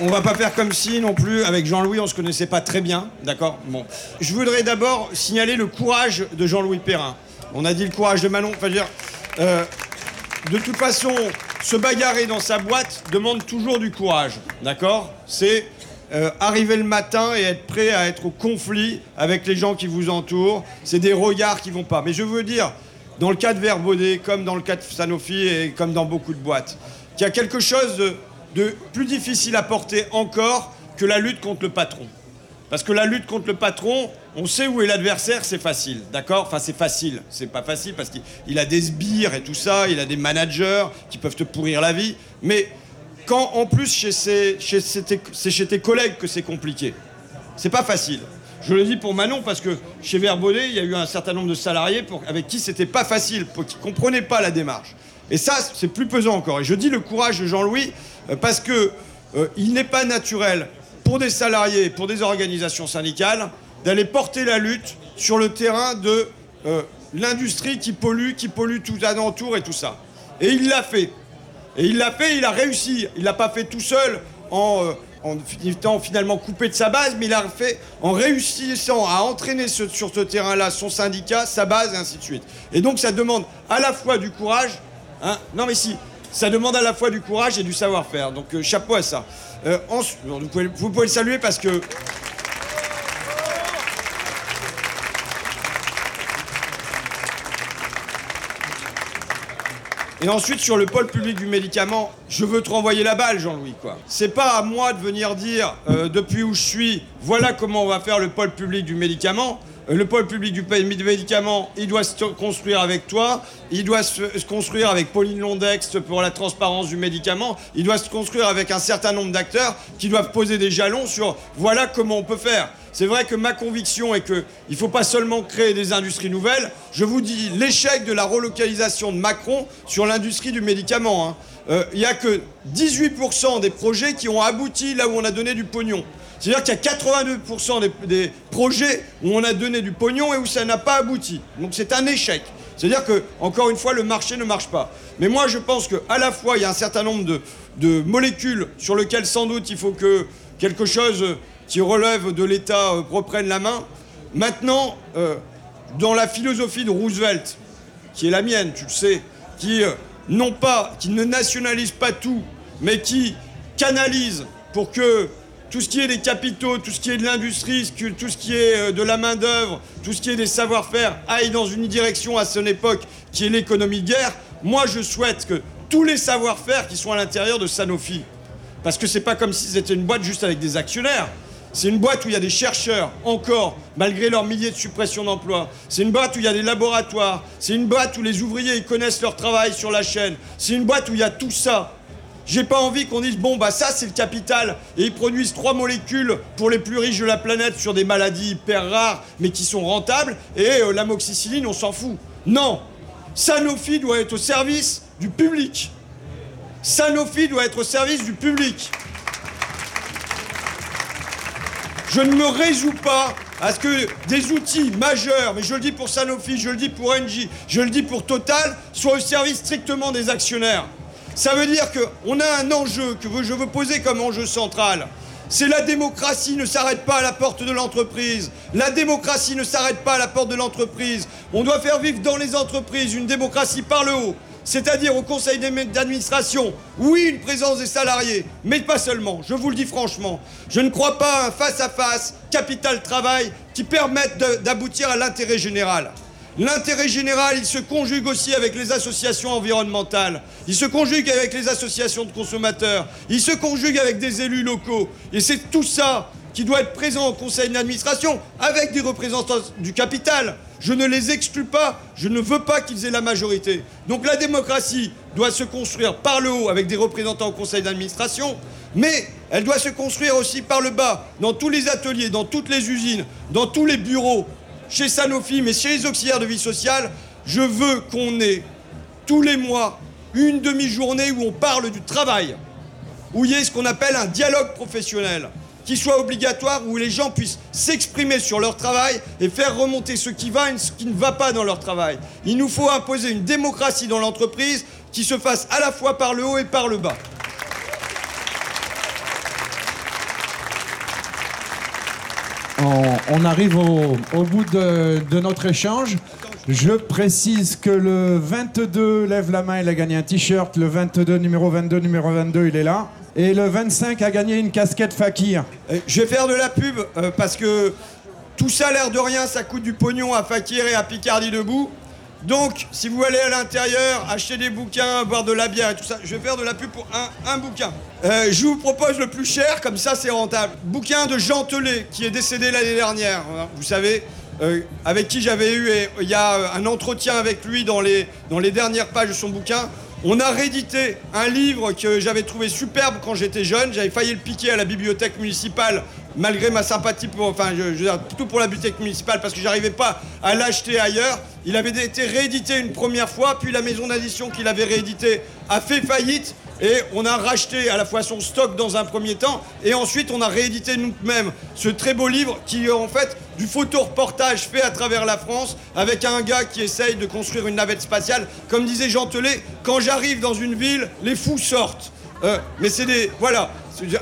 On va pas faire comme si non plus avec Jean-Louis on se connaissait pas très bien, d'accord? Je voudrais d'abord signaler le courage de Jean-Louis Perrin. On a dit le courage de Manon. Enfin, euh, de toute façon, se bagarrer dans sa boîte demande toujours du courage, d'accord? C'est euh, arriver le matin et être prêt à être au conflit avec les gens qui vous entourent. C'est des regards qui vont pas. Mais je veux dire, dans le cas de Verbaudet, comme dans le cas de Sanofi et comme dans beaucoup de boîtes, qu'il y a quelque chose de, plus difficile à porter encore que la lutte contre le patron. Parce que la lutte contre le patron, on sait où est l'adversaire, c'est facile, d'accord? Enfin, c'est facile. C'est pas facile parce qu'il il a des sbires et tout ça, il a des managers qui peuvent te pourrir la vie. Mais quand en plus c'est chez tes collègues que c'est compliqué, c'est pas facile. Je le dis pour Manon parce que chez Verbaudet, il y a eu un certain nombre de salariés avec qui c'était pas facile, pour- qui comprenaient pas la démarche. Et ça, c'est plus pesant encore. Et je dis le courage de Jean-Louis parce que euh, il n'est pas naturel pour des salariés, pour des organisations syndicales, d'aller porter la lutte sur le terrain de euh, l'industrie qui pollue, qui pollue tout alentour et tout ça. Et il l'a fait. Et il l'a fait, il a réussi. Il l'a pas fait tout seul en, euh, étant finalement coupé de sa base, mais il l'a fait en réussissant à entraîner sur ce terrain-là son syndicat, sa base, et ainsi de suite. Et donc ça demande à la fois du courage, hein, non mais si, ça demande à la fois du courage et du savoir-faire. Donc euh, chapeau à ça. Euh, vous pouvez le saluer parce que Et ensuite, sur le pôle public du médicament, je veux te renvoyer la balle, Jean-Louis, quoi. C'est pas à moi de venir dire, euh, depuis où je suis, voilà comment on va faire le pôle public du médicament. Euh, le pôle public du médicament, il doit se construire avec toi, il doit se, construire avec Pauline Londex pour la transparence du médicament, il doit se construire avec un certain nombre d'acteurs qui doivent poser des jalons sur voilà comment on peut faire. C'est vrai que ma conviction est qu'il ne faut pas seulement créer des industries nouvelles. Je vous dis l'échec de la relocalisation de Macron sur l'industrie du médicament. hein. Euh, Il n'y a que 18% des projets qui ont abouti là où on a donné du pognon. C'est-à-dire qu'il y a 82% des, des projets où on a donné du pognon et où ça n'a pas abouti. Donc c'est un échec. C'est-à-dire que, encore une fois, le marché ne marche pas. Mais moi, je pense qu'à la fois, il y a un certain nombre de, de molécules sur lesquelles, sans doute, il faut que quelque chose qui relève de l'État euh, reprenne la main. Maintenant, euh, dans la philosophie de Roosevelt, qui est la mienne, tu le sais, qui euh, non pas, qui ne nationalise pas tout, mais qui canalise pour que tout ce qui est des capitaux, tout ce qui est de l'industrie, tout ce qui est de la main-d'œuvre, tout ce qui est des savoir-faire aille dans une direction à son époque qui est l'économie de guerre. Moi, je souhaite que tous les savoir-faire qui sont à l'intérieur de Sanofi, parce que c'est pas comme si c'était une boîte juste avec des actionnaires. C'est une boîte où il y a des chercheurs, encore, malgré leurs milliers de suppressions d'emplois. C'est une boîte où il y a des laboratoires. C'est une boîte où les ouvriers connaissent leur travail sur la chaîne. C'est une boîte où il y a tout ça. J'ai pas envie qu'on dise bon bah ça c'est le capital et ils produisent trois molécules pour les plus riches de la planète sur des maladies hyper rares mais qui sont rentables et euh, l'amoxicilline on s'en fout. Non, Sanofi doit être au service du public. Sanofi doit être au service du public. Je ne me résous pas à ce que des outils majeurs, mais je le dis pour Sanofi, je le dis pour Engie, je le dis pour Total, soient au service strictement des actionnaires. Ça veut dire qu'on a un enjeu que je veux poser comme enjeu central. C'est la démocratie ne s'arrête pas à la porte de l'entreprise. La démocratie ne s'arrête pas à la porte de l'entreprise. On doit faire vivre dans les entreprises une démocratie par le haut, c'est-à-dire au conseil d'administration, oui, une présence des salariés, mais pas seulement. Je vous le dis franchement, je ne crois pas à un face-à-face capital-travail qui permette d'aboutir à l'intérêt général. L'intérêt général, il se conjugue aussi avec les associations environnementales, il se conjugue avec les associations de consommateurs, il se conjugue avec des élus locaux. Et c'est tout ça qui doit être présent au conseil d'administration avec des représentants du capital. Je ne les exclus pas, je ne veux pas qu'ils aient la majorité. Donc la démocratie doit se construire par le haut avec des représentants au conseil d'administration, mais elle doit se construire aussi par le bas, dans tous les ateliers, dans toutes les usines, dans tous les bureaux, chez Sanofi, mais chez les auxiliaires de vie sociale, je veux qu'on ait tous les mois une demi-journée où on parle du travail, où il y ait ce qu'on appelle un dialogue professionnel, qui soit obligatoire, où les gens puissent s'exprimer sur leur travail et faire remonter ce qui va et ce qui ne va pas dans leur travail. Il nous faut imposer une démocratie dans l'entreprise qui se fasse à la fois par le haut et par le bas. On, arrive au, bout de, notre échange. Je précise que le 22 lève la main, il a gagné un t-shirt. Le 22, numéro 22, numéro 22, il est là. Et le 25 a gagné une casquette Fakir. Je vais faire de la pub euh, parce que tout ça, l'air de rien, ça coûte du pognon à Fakir et à Picardie debout. Donc, si vous allez à l'intérieur, acheter des bouquins, boire de la bière et tout ça, je vais faire de la pub pour un, bouquin. Euh, je vous propose le plus cher, comme ça c'est rentable. Bouquin de Jean Telet, qui est décédé l'année dernière. Vous savez, euh, avec qui j'avais eu, il y a un entretien avec lui dans les, dans les dernières pages de son bouquin. On a réédité un livre que j'avais trouvé superbe quand j'étais jeune. J'avais failli le piquer à la bibliothèque municipale, malgré ma sympathie pour, enfin, je, je tout pour la bibliothèque municipale parce que j'arrivais pas à l'acheter ailleurs. Il avait été réédité une première fois, puis la maison d'édition qui l'avait réédité a fait faillite. Et on a racheté à la fois son stock dans un premier temps, et ensuite on a réédité nous-mêmes ce très beau livre qui en fait du photoreportage fait à travers la France avec un gars qui essaye de construire une navette spatiale. Comme disait Jean Telet, quand j'arrive dans une ville, les fous sortent. Euh, mais c'est des. Voilà.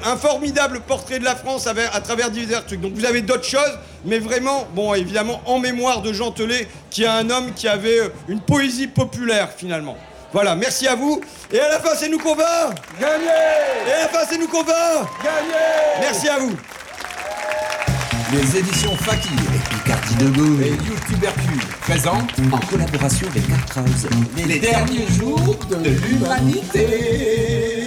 Un formidable portrait de la France à travers divers trucs. Donc vous avez d'autres choses, mais vraiment, bon, évidemment, en mémoire de Jean Telet, qui est un homme qui avait euh, une poésie populaire finalement. Voilà, merci à vous. Et à la fin, c'est nous qu'on va Gagner Et à la fin, c'est nous qu'on va Gagner Merci à vous. Les éditions Fakir et Picardie Debout et YouTubercule présentent, en collaboration avec Carthouse, les, les derniers jours de l'humanité.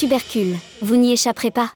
Tubercule, vous n'y échapperez pas.